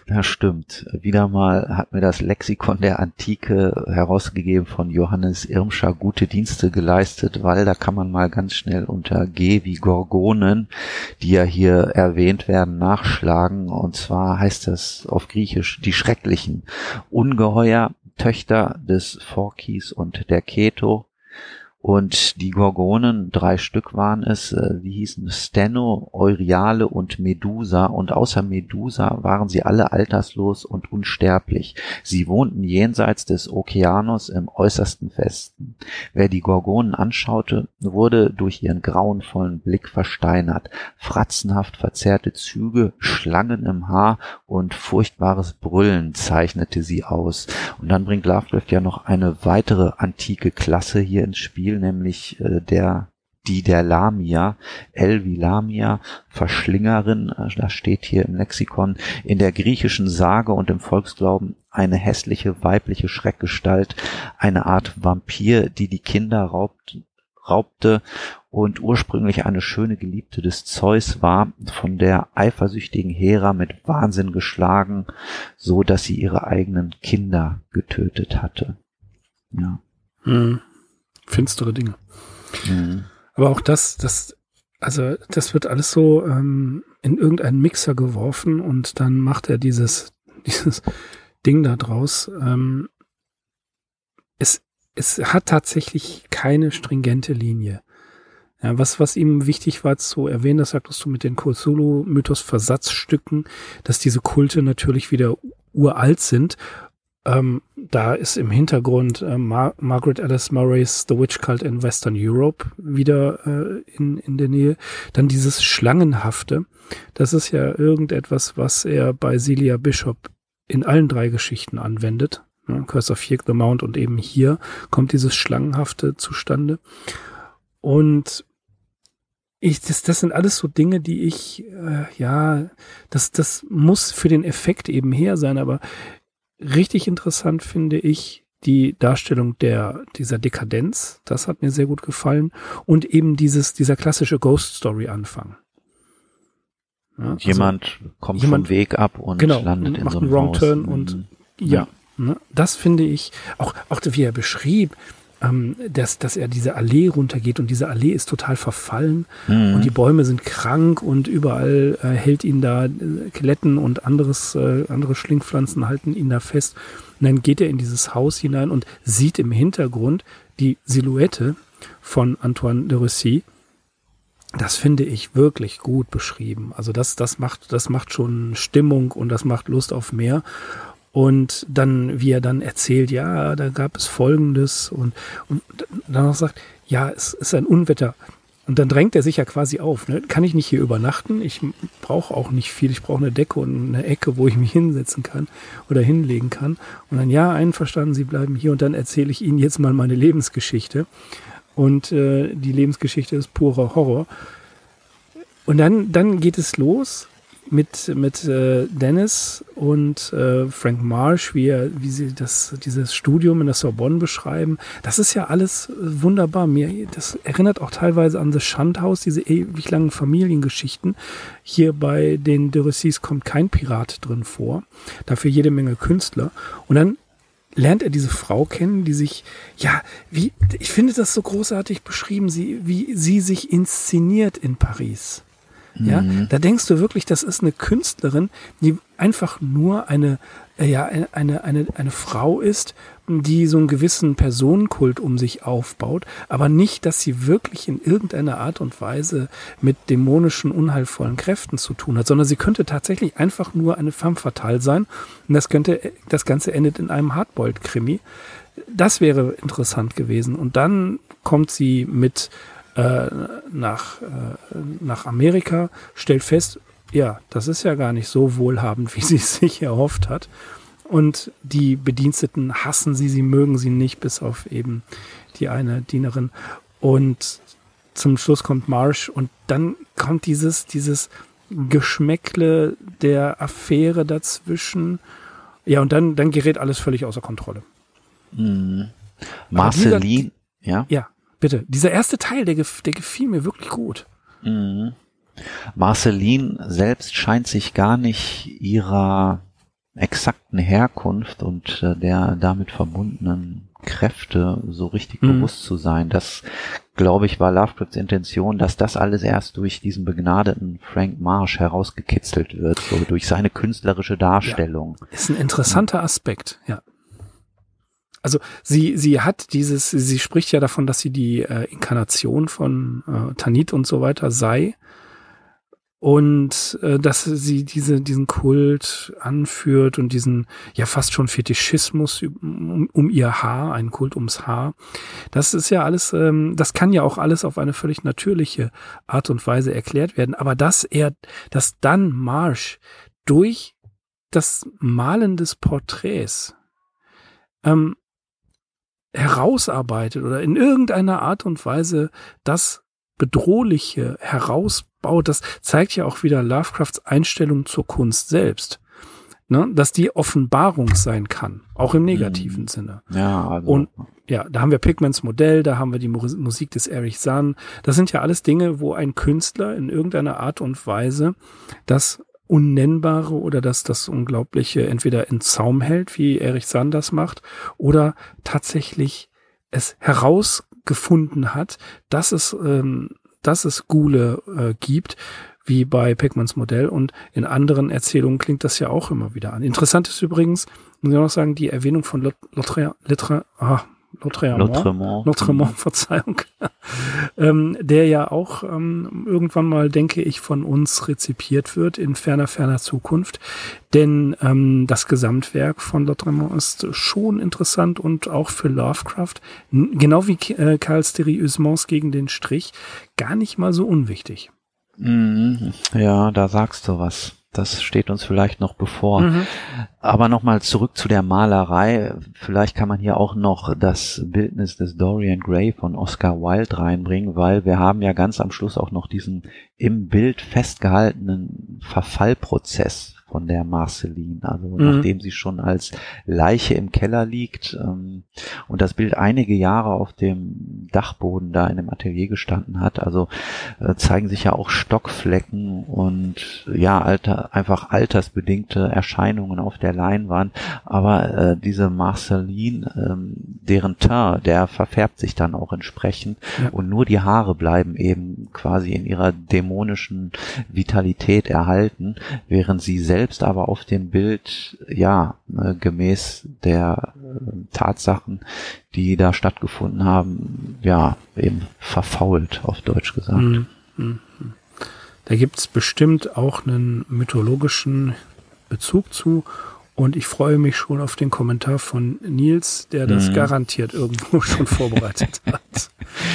Ja, stimmt. Wieder mal hat mir das Lexikon der Antike herausgegeben von Johannes Irmscher gute Dienste geleistet, weil da kann man mal ganz schnell unter G wie Gorgonen, die ja hier erwähnt werden, nachschlagen. Und zwar heißt das auf Griechisch die Schrecklichen. Ungeheuer, Töchter des Phorkys und der Keto, und die Gorgonen, drei Stück waren es, äh, wie hießen Steno, Euryale und Medusa. Und außer Medusa waren sie alle alterslos und unsterblich. Sie wohnten jenseits des Okeanos im äußersten Westen. Wer die Gorgonen anschaute, wurde durch ihren grauenvollen Blick versteinert. Fratzenhaft verzerrte Züge, Schlangen im Haar und furchtbares Brüllen zeichnete sie aus. Und dann bringt Lovecraft ja noch eine weitere antike Klasse hier ins Spiel Nämlich äh, der die der Lamia, Elvi Lamia, Verschlingerin, äh, das steht hier im Lexikon, in der griechischen Sage und im Volksglauben eine hässliche weibliche Schreckgestalt, eine Art Vampir, die die Kinder raubt, raubte und ursprünglich eine schöne Geliebte des Zeus war, von der eifersüchtigen Hera mit Wahnsinn geschlagen, so dass sie ihre eigenen Kinder getötet hatte. Ja. Hm. Finstere Dinge. Mhm. Aber auch das, das, also das wird alles so ähm, in irgendeinen Mixer geworfen und dann macht er dieses, dieses Ding da draus. Ähm, es, es hat tatsächlich keine stringente Linie. Ja, was, was ihm wichtig war zu erwähnen, das sagtest du mit den Cthulhu-Mythos-Versatzstücken, dass diese Kulte natürlich wieder uralt sind ähm, da ist im Hintergrund äh, Mar Margaret Alice Murray's The Witch Cult in Western Europe wieder äh, in, in der Nähe. Dann dieses Schlangenhafte. Das ist ja irgendetwas, was er bei Celia Bishop in allen drei Geschichten anwendet. Ne? Curse of Yeek, The Mount und eben hier kommt dieses Schlangenhafte zustande. Und ich, das, das sind alles so Dinge, die ich, äh, ja, das, das muss für den Effekt eben her sein, aber richtig interessant finde ich die Darstellung der, dieser Dekadenz. Das hat mir sehr gut gefallen. Und eben dieses, dieser klassische Ghost Story Anfang. Ja, also jemand kommt jemand, vom Weg ab und genau, landet in macht so einem einen Wrong. Turn und mhm. ja, ja. Ne, das finde ich auch, auch wie er beschrieb, ähm, dass, dass er diese Allee runtergeht und diese Allee ist total verfallen mhm. und die Bäume sind krank und überall äh, hält ihn da äh, Kletten und anderes, äh, andere Schlingpflanzen halten ihn da fest. Und dann geht er in dieses Haus hinein und sieht im Hintergrund die Silhouette von Antoine de Russy. Das finde ich wirklich gut beschrieben. Also das, das macht, das macht schon Stimmung und das macht Lust auf mehr. Und dann, wie er dann erzählt, ja, da gab es Folgendes und, und dann auch sagt, ja, es ist ein Unwetter. Und dann drängt er sich ja quasi auf. Ne? Kann ich nicht hier übernachten? Ich brauche auch nicht viel. Ich brauche eine Decke und eine Ecke, wo ich mich hinsetzen kann oder hinlegen kann. Und dann, ja, einverstanden, Sie bleiben hier. Und dann erzähle ich Ihnen jetzt mal meine Lebensgeschichte. Und äh, die Lebensgeschichte ist purer Horror. Und dann, dann geht es los mit, mit äh, Dennis und äh, Frank Marsh, wie, er, wie sie das, dieses Studium in der Sorbonne beschreiben. Das ist ja alles äh, wunderbar. Mir, das erinnert auch teilweise an das Schandhaus, diese ewig langen Familiengeschichten. Hier bei den De Russis kommt kein Pirat drin vor. Dafür jede Menge Künstler. Und dann lernt er diese Frau kennen, die sich, ja, wie, ich finde das so großartig beschrieben, sie, wie sie sich inszeniert in Paris. Ja, mhm. da denkst du wirklich, das ist eine Künstlerin, die einfach nur eine, äh, ja, eine, eine, eine Frau ist, die so einen gewissen Personenkult um sich aufbaut, aber nicht, dass sie wirklich in irgendeiner Art und Weise mit dämonischen, unheilvollen Kräften zu tun hat, sondern sie könnte tatsächlich einfach nur eine femme fatale sein und das könnte, das Ganze endet in einem Hardboiled-Krimi. Das wäre interessant gewesen. Und dann kommt sie mit äh, nach, äh, nach Amerika, stellt fest, ja, das ist ja gar nicht so wohlhabend, wie sie es sich erhofft hat. Und die Bediensteten hassen sie, sie mögen sie nicht, bis auf eben die eine Dienerin. Und zum Schluss kommt Marsh und dann kommt dieses, dieses Geschmäckle der Affäre dazwischen. Ja, und dann, dann gerät alles völlig außer Kontrolle. Mhm. Marceline, ja? Ja, Bitte, dieser erste Teil, der, der gefiel mir wirklich gut. Mhm. Marceline selbst scheint sich gar nicht ihrer exakten Herkunft und äh, der damit verbundenen Kräfte so richtig mhm. bewusst zu sein. Das, glaube ich, war Lovecrafts Intention, dass das alles erst durch diesen begnadeten Frank Marsh herausgekitzelt wird, so durch seine künstlerische Darstellung. Ja, ist ein interessanter Aspekt, ja. Also sie, sie hat dieses, sie spricht ja davon, dass sie die äh, Inkarnation von äh, Tanit und so weiter sei. Und äh, dass sie diese, diesen Kult anführt und diesen ja fast schon Fetischismus um, um ihr Haar, einen Kult ums Haar. Das ist ja alles, ähm, das kann ja auch alles auf eine völlig natürliche Art und Weise erklärt werden. Aber dass er, dass dann Marsh durch das Malen des Porträts ähm, herausarbeitet oder in irgendeiner Art und Weise das Bedrohliche herausbaut, das zeigt ja auch wieder Lovecrafts Einstellung zur Kunst selbst. Ne, dass die Offenbarung sein kann, auch im negativen mhm. Sinne. Ja, also. Und ja, da haben wir Pigments Modell, da haben wir die Musik des Erich San. Das sind ja alles Dinge, wo ein Künstler in irgendeiner Art und Weise das Unnennbare oder das, das Unglaubliche entweder in Zaum hält, wie Erich San das macht, oder tatsächlich es herausgefunden hat, dass es, ähm, dass es Gule äh, gibt, wie bei Peckmans Modell und in anderen Erzählungen klingt das ja auch immer wieder an. Interessant ist übrigens, muss ich auch noch sagen, die Erwähnung von Lotre, Letre, ah, Lautremont, Lautremont, Lautremont Verzeihung, ähm, der ja auch ähm, irgendwann mal, denke ich, von uns rezipiert wird in ferner, ferner Zukunft. Denn ähm, das Gesamtwerk von Lautremont ist schon interessant und auch für Lovecraft, genau wie äh, Karl Steri Usmans gegen den Strich, gar nicht mal so unwichtig. Mhm. Ja, da sagst du was. Das steht uns vielleicht noch bevor. Mhm. Aber nochmal zurück zu der Malerei. Vielleicht kann man hier auch noch das Bildnis des Dorian Gray von Oscar Wilde reinbringen, weil wir haben ja ganz am Schluss auch noch diesen im Bild festgehaltenen Verfallprozess von der Marceline, also mhm. nachdem sie schon als Leiche im Keller liegt ähm, und das Bild einige Jahre auf dem Dachboden da in dem Atelier gestanden hat, also äh, zeigen sich ja auch Stockflecken und ja, alter, einfach altersbedingte Erscheinungen auf der Leinwand, aber äh, diese Marceline, ähm, deren Teint, der verfärbt sich dann auch entsprechend ja. und nur die Haare bleiben eben quasi in ihrer dämonischen Vitalität erhalten, während sie selbst selbst aber auf dem Bild, ja, äh, gemäß der äh, Tatsachen, die da stattgefunden haben, ja, eben verfault, auf Deutsch gesagt. Mhm. Mhm. Da gibt's bestimmt auch einen mythologischen Bezug zu und ich freue mich schon auf den Kommentar von Nils, der das mhm. garantiert irgendwo schon vorbereitet hat.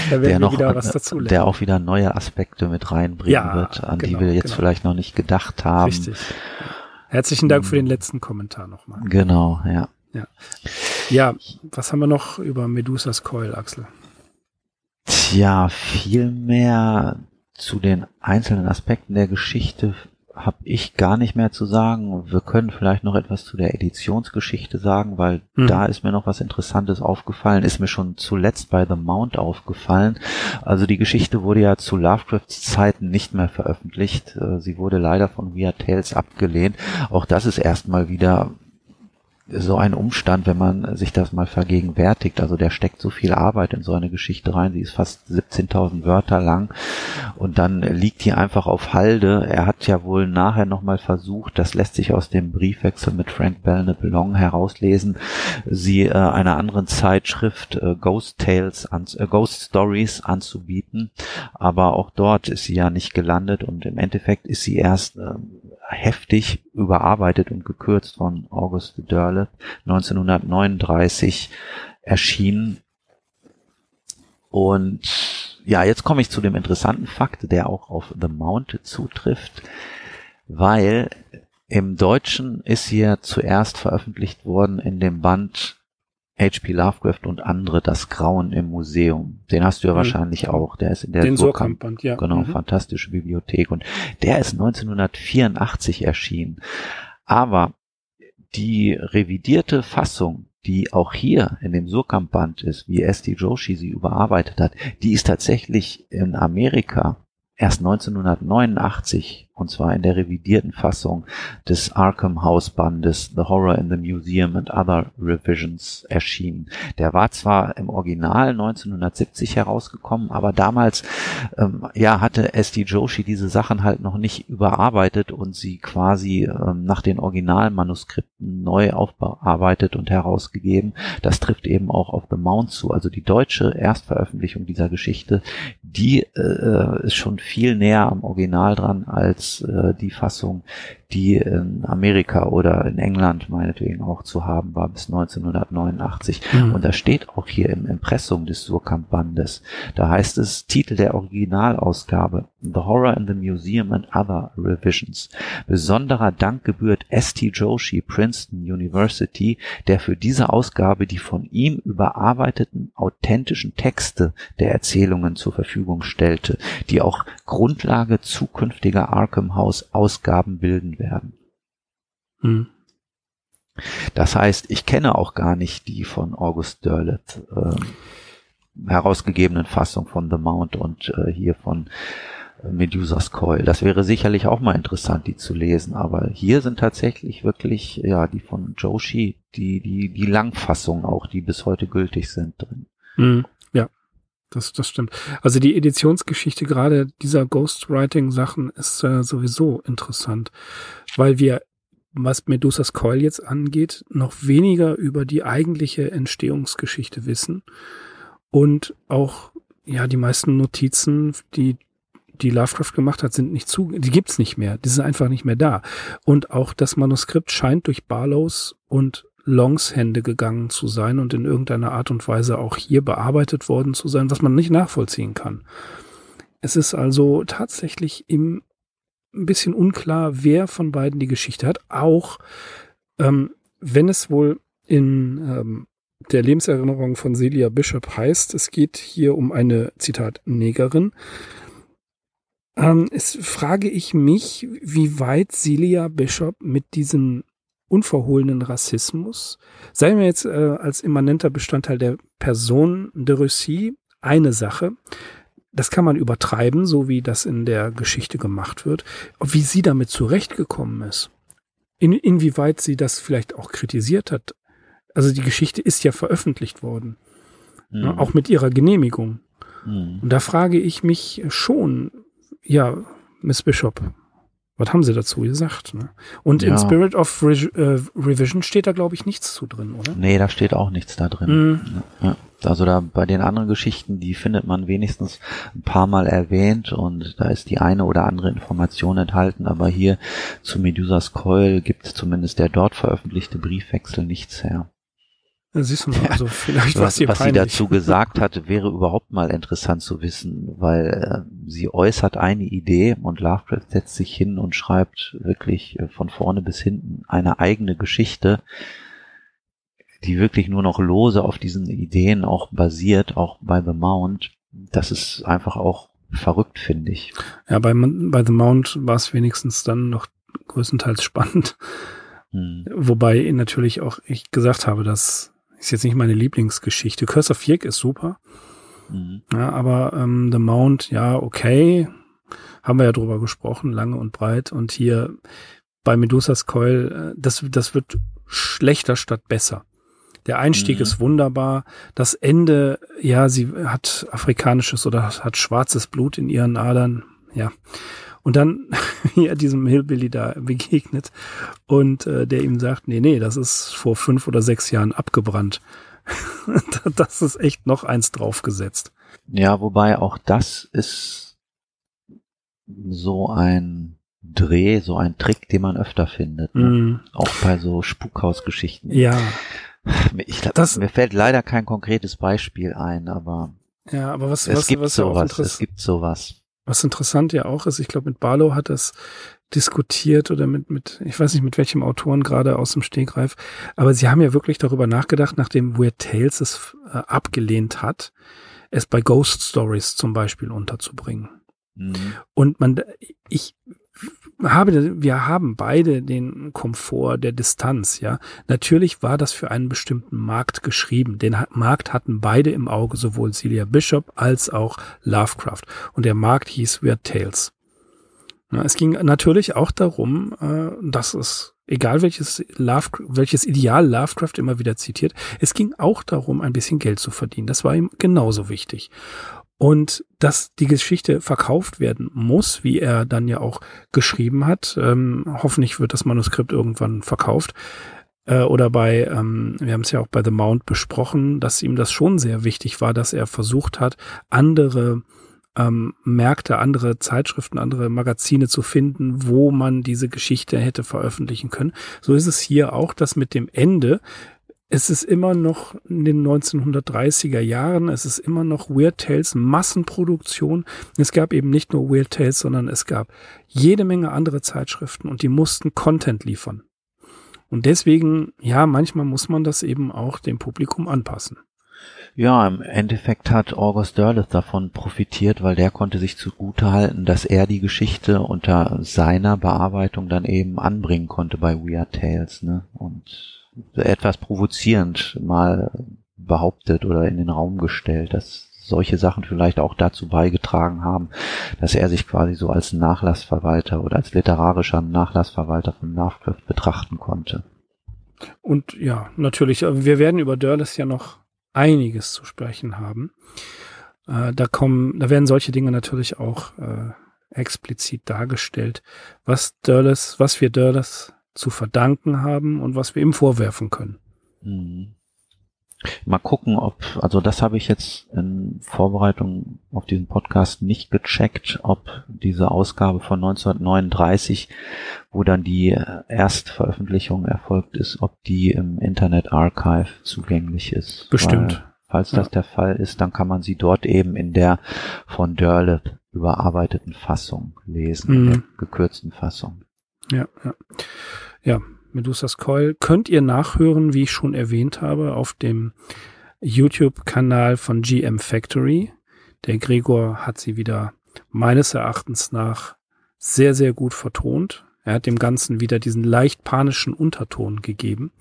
Da werden der wir wieder was dazu lernen. Der auch wieder neue Aspekte mit reinbringen ja, wird, an genau, die wir jetzt genau. vielleicht noch nicht gedacht haben. Richtig. Herzlichen Dank für den letzten Kommentar nochmal. Genau, ja. Ja. Ja, was haben wir noch über Medusas Coil, Axel? Tja, viel mehr zu den einzelnen Aspekten der Geschichte habe ich gar nicht mehr zu sagen. Wir können vielleicht noch etwas zu der Editionsgeschichte sagen, weil mhm. da ist mir noch was Interessantes aufgefallen, ist mir schon zuletzt bei The Mount aufgefallen. Also die Geschichte wurde ja zu Lovecrafts Zeiten nicht mehr veröffentlicht. Äh, sie wurde leider von Via Tales abgelehnt. Auch das ist erstmal wieder so ein Umstand, wenn man sich das mal vergegenwärtigt. Also der steckt so viel Arbeit in so eine Geschichte rein. Sie ist fast 17.000 Wörter lang und dann liegt die einfach auf Halde. Er hat ja wohl nachher nochmal versucht, das lässt sich aus dem Briefwechsel mit Frank Belknap herauslesen, sie äh, einer anderen Zeitschrift äh, Ghost Tales, äh, Ghost Stories anzubieten. Aber auch dort ist sie ja nicht gelandet und im Endeffekt ist sie erst äh, heftig überarbeitet und gekürzt von August Derleth 1939 erschienen. Und ja, jetzt komme ich zu dem interessanten Fakt, der auch auf The Mount zutrifft, weil im Deutschen ist hier zuerst veröffentlicht worden in dem Band H.P. Lovecraft und andere Das Grauen im Museum. Den hast du ja mhm. wahrscheinlich auch. Der ist in der Den Surkamp, ja. Genau, mhm. fantastische Bibliothek. Und der ist 1984 erschienen. Aber die revidierte Fassung, die auch hier in dem Surkamp-Band ist, wie S.D. Joshi sie überarbeitet hat, die ist tatsächlich in Amerika erst 1989 und zwar in der revidierten Fassung des Arkham House Bandes The Horror in the Museum and Other Revisions erschienen. Der war zwar im Original 1970 herausgekommen, aber damals ähm, ja hatte S.D. Joshi diese Sachen halt noch nicht überarbeitet und sie quasi ähm, nach den Originalmanuskripten neu aufbearbeitet und herausgegeben. Das trifft eben auch auf The Mount zu. Also die deutsche Erstveröffentlichung dieser Geschichte, die äh, ist schon viel näher am Original dran als als äh, die Fassung, die in Amerika oder in England meinetwegen auch zu haben war bis 1989. Mhm. Und da steht auch hier im Impressum des Surkamp-Bandes, da heißt es, Titel der Originalausgabe, The Horror in the Museum and Other Revisions. Besonderer Dank gebührt S.T. Joshi, Princeton University, der für diese Ausgabe die von ihm überarbeiteten authentischen Texte der Erzählungen zur Verfügung stellte, die auch Grundlage zukünftiger Arkham House Ausgaben bilden werden. Hm. Das heißt, ich kenne auch gar nicht die von August Derleth äh, herausgegebenen Fassung von The Mount und äh, hier von äh, Medusas Coil. Das wäre sicherlich auch mal interessant, die zu lesen. Aber hier sind tatsächlich wirklich, ja, die von Joshi, die, die, die Langfassungen auch, die bis heute gültig sind drin. Mhm. Das, das stimmt. Also die Editionsgeschichte gerade dieser Ghostwriting-Sachen ist äh, sowieso interessant, weil wir, was Medusas Coil jetzt angeht, noch weniger über die eigentliche Entstehungsgeschichte wissen und auch ja die meisten Notizen, die die Lovecraft gemacht hat, sind nicht zu, die gibt's nicht mehr, die sind einfach nicht mehr da. Und auch das Manuskript scheint durch Barlows und Longs Hände gegangen zu sein und in irgendeiner Art und Weise auch hier bearbeitet worden zu sein, was man nicht nachvollziehen kann. Es ist also tatsächlich im, ein bisschen unklar, wer von beiden die Geschichte hat, auch ähm, wenn es wohl in ähm, der Lebenserinnerung von Celia Bishop heißt, es geht hier um eine, Zitat, Negerin, ähm, es frage ich mich, wie weit Celia Bishop mit diesem unverhohlenen Rassismus, seien wir jetzt äh, als immanenter Bestandteil der Person de Russie eine Sache, das kann man übertreiben, so wie das in der Geschichte gemacht wird, wie sie damit zurechtgekommen ist. In, inwieweit sie das vielleicht auch kritisiert hat. Also die Geschichte ist ja veröffentlicht worden. Mhm. Ja, auch mit ihrer Genehmigung. Mhm. Und da frage ich mich schon, ja, Miss Bishop, was haben sie dazu gesagt? Ne? Und ja. in Spirit of Re äh, Revision steht da, glaube ich, nichts zu drin, oder? Nee, da steht auch nichts da drin. Mhm. Ja. Also da bei den anderen Geschichten, die findet man wenigstens ein paar Mal erwähnt und da ist die eine oder andere Information enthalten, aber hier zu Medusas Coil gibt zumindest der dort veröffentlichte Briefwechsel nichts her. Siehst du mal, also vielleicht was, was sie dazu gesagt hat, wäre überhaupt mal interessant zu wissen, weil äh, sie äußert eine Idee und Lovecraft setzt sich hin und schreibt wirklich äh, von vorne bis hinten eine eigene Geschichte, die wirklich nur noch lose auf diesen Ideen auch basiert, auch bei The Mount. Das ist einfach auch verrückt, finde ich. Ja, bei, bei The Mount war es wenigstens dann noch größtenteils spannend. Hm. Wobei natürlich auch ich gesagt habe, dass ist jetzt nicht meine Lieblingsgeschichte. Curse of Yig ist super. Mhm. Ja, aber ähm, The Mount, ja, okay. Haben wir ja drüber gesprochen, lange und breit. Und hier bei Medusas Coil, äh, das, das wird schlechter statt besser. Der Einstieg mhm. ist wunderbar. Das Ende, ja, sie hat afrikanisches oder hat schwarzes Blut in ihren Adern. Ja. Und dann ja, diesem Hillbilly da begegnet und äh, der ihm sagt, nee, nee, das ist vor fünf oder sechs Jahren abgebrannt. das ist echt noch eins draufgesetzt. Ja, wobei auch das ist so ein Dreh, so ein Trick, den man öfter findet. Ne? Mm. Auch bei so Spukhausgeschichten. Ja. Ich glaub, das, mir fällt leider kein konkretes Beispiel ein, aber ja, aber was, es was, gibt was sowas, es gibt sowas. Was interessant ja auch ist, ich glaube, mit Barlow hat das diskutiert oder mit, mit, ich weiß nicht, mit welchem Autoren gerade aus dem Stegreif, aber sie haben ja wirklich darüber nachgedacht, nachdem Weird Tales es äh, abgelehnt hat, es bei Ghost Stories zum Beispiel unterzubringen. Mhm. Und man, ich habe, wir haben beide den Komfort der Distanz, ja. Natürlich war das für einen bestimmten Markt geschrieben. Den Markt hatten beide im Auge, sowohl Celia Bishop als auch Lovecraft. Und der Markt hieß Weird Tales. Es ging natürlich auch darum, äh, dass es, egal welches Love, welches Ideal Lovecraft immer wieder zitiert, es ging auch darum, ein bisschen Geld zu verdienen. Das war ihm genauso wichtig. Und dass die Geschichte verkauft werden muss, wie er dann ja auch geschrieben hat. Ähm, hoffentlich wird das Manuskript irgendwann verkauft. Äh, oder bei, ähm, wir haben es ja auch bei The Mount besprochen, dass ihm das schon sehr wichtig war, dass er versucht hat, andere ähm, Märkte, andere Zeitschriften, andere Magazine zu finden, wo man diese Geschichte hätte veröffentlichen können. So ist es hier auch, dass mit dem Ende es ist immer noch in den 1930er Jahren, es ist immer noch Weird Tales Massenproduktion. Es gab eben nicht nur Weird Tales, sondern es gab jede Menge andere Zeitschriften und die mussten Content liefern. Und deswegen, ja, manchmal muss man das eben auch dem Publikum anpassen. Ja, im Endeffekt hat August Derleth davon profitiert, weil der konnte sich zugute halten, dass er die Geschichte unter seiner Bearbeitung dann eben anbringen konnte bei Weird Tales, ne? Und etwas provozierend mal behauptet oder in den Raum gestellt, dass solche Sachen vielleicht auch dazu beigetragen haben, dass er sich quasi so als Nachlassverwalter oder als literarischer Nachlassverwalter von Lovecraft betrachten konnte. Und ja, natürlich, wir werden über Dörles ja noch einiges zu sprechen haben. Äh, da kommen, da werden solche Dinge natürlich auch äh, explizit dargestellt, was Dörles, was wir Dörles zu verdanken haben und was wir ihm vorwerfen können. Mhm. Mal gucken, ob, also das habe ich jetzt in Vorbereitung auf diesen Podcast nicht gecheckt, ob diese Ausgabe von 1939, wo dann die Erstveröffentlichung erfolgt ist, ob die im Internet Archive zugänglich ist. Bestimmt. Weil, falls das der Fall ist, dann kann man sie dort eben in der von Dörle überarbeiteten Fassung lesen, mhm. gekürzten Fassung. Ja, ja. Ja, Medusas Coil könnt ihr nachhören, wie ich schon erwähnt habe, auf dem YouTube-Kanal von GM Factory. Der Gregor hat sie wieder meines Erachtens nach sehr, sehr gut vertont. Er hat dem Ganzen wieder diesen leicht panischen Unterton gegeben.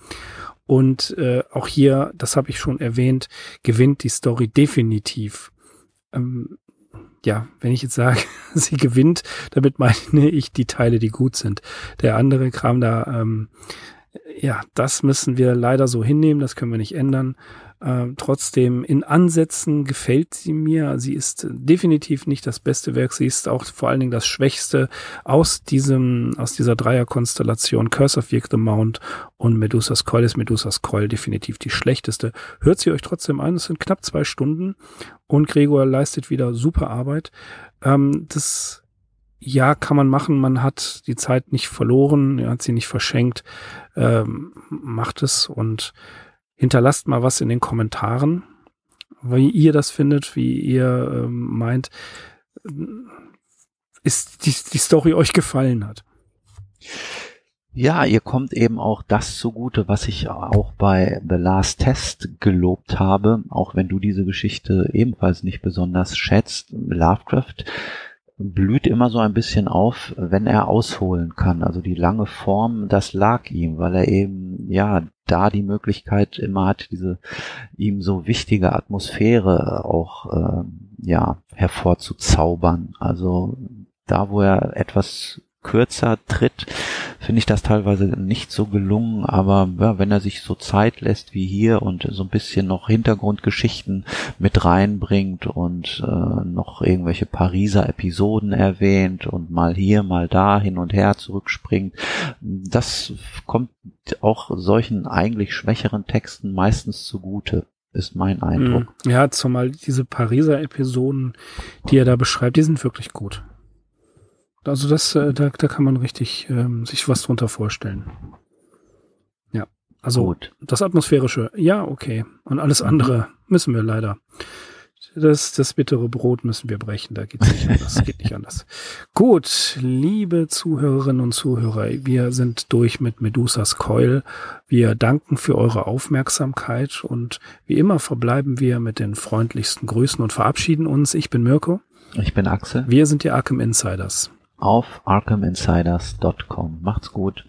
Und äh, auch hier, das habe ich schon erwähnt, gewinnt die Story definitiv. Ähm, ja, wenn ich jetzt sage, sie gewinnt, damit meine ich die Teile, die gut sind. Der andere Kram da, ähm, ja, das müssen wir leider so hinnehmen, das können wir nicht ändern. Äh, trotzdem in Ansätzen gefällt sie mir. Sie ist definitiv nicht das beste Werk. Sie ist auch vor allen Dingen das Schwächste aus diesem, aus dieser Dreierkonstellation. Curse of Yig the Mount und Medusas Coil ist Medusas Coil definitiv die schlechteste. Hört sie euch trotzdem ein. Es sind knapp zwei Stunden und Gregor leistet wieder super Arbeit. Ähm, das ja, kann man machen. Man hat die Zeit nicht verloren, er hat sie nicht verschenkt. Ähm, macht es und Hinterlasst mal was in den Kommentaren, wie ihr das findet, wie ihr ähm, meint, ist die, die Story euch gefallen hat. Ja, ihr kommt eben auch das zugute, was ich auch bei The Last Test gelobt habe, auch wenn du diese Geschichte ebenfalls nicht besonders schätzt. Lovecraft blüht immer so ein bisschen auf, wenn er ausholen kann. Also die lange Form, das lag ihm, weil er eben, ja, da die Möglichkeit immer hat, diese ihm so wichtige Atmosphäre auch, äh, ja, hervorzuzaubern. Also da, wo er etwas kürzer tritt, finde ich das teilweise nicht so gelungen, aber ja, wenn er sich so Zeit lässt wie hier und so ein bisschen noch Hintergrundgeschichten mit reinbringt und äh, noch irgendwelche Pariser Episoden erwähnt und mal hier, mal da hin und her zurückspringt, das kommt auch solchen eigentlich schwächeren Texten meistens zugute ist mein Eindruck. Hm. Ja, zumal diese Pariser Episoden, die er da beschreibt, die sind wirklich gut. Also das, äh, da, da kann man richtig ähm, sich was drunter vorstellen. Ja, also Gut. das atmosphärische, ja, okay. Und alles mhm. andere müssen wir leider. Das, das bittere Brot müssen wir brechen, da geht's nicht anders. geht nicht anders. Gut, liebe Zuhörerinnen und Zuhörer, wir sind durch mit Medusas Coil. Wir danken für eure Aufmerksamkeit und wie immer verbleiben wir mit den freundlichsten Grüßen und verabschieden uns. Ich bin Mirko. Ich bin Axel. Wir sind die Arkham Insiders auf arkhaminsiders.com. Macht's gut.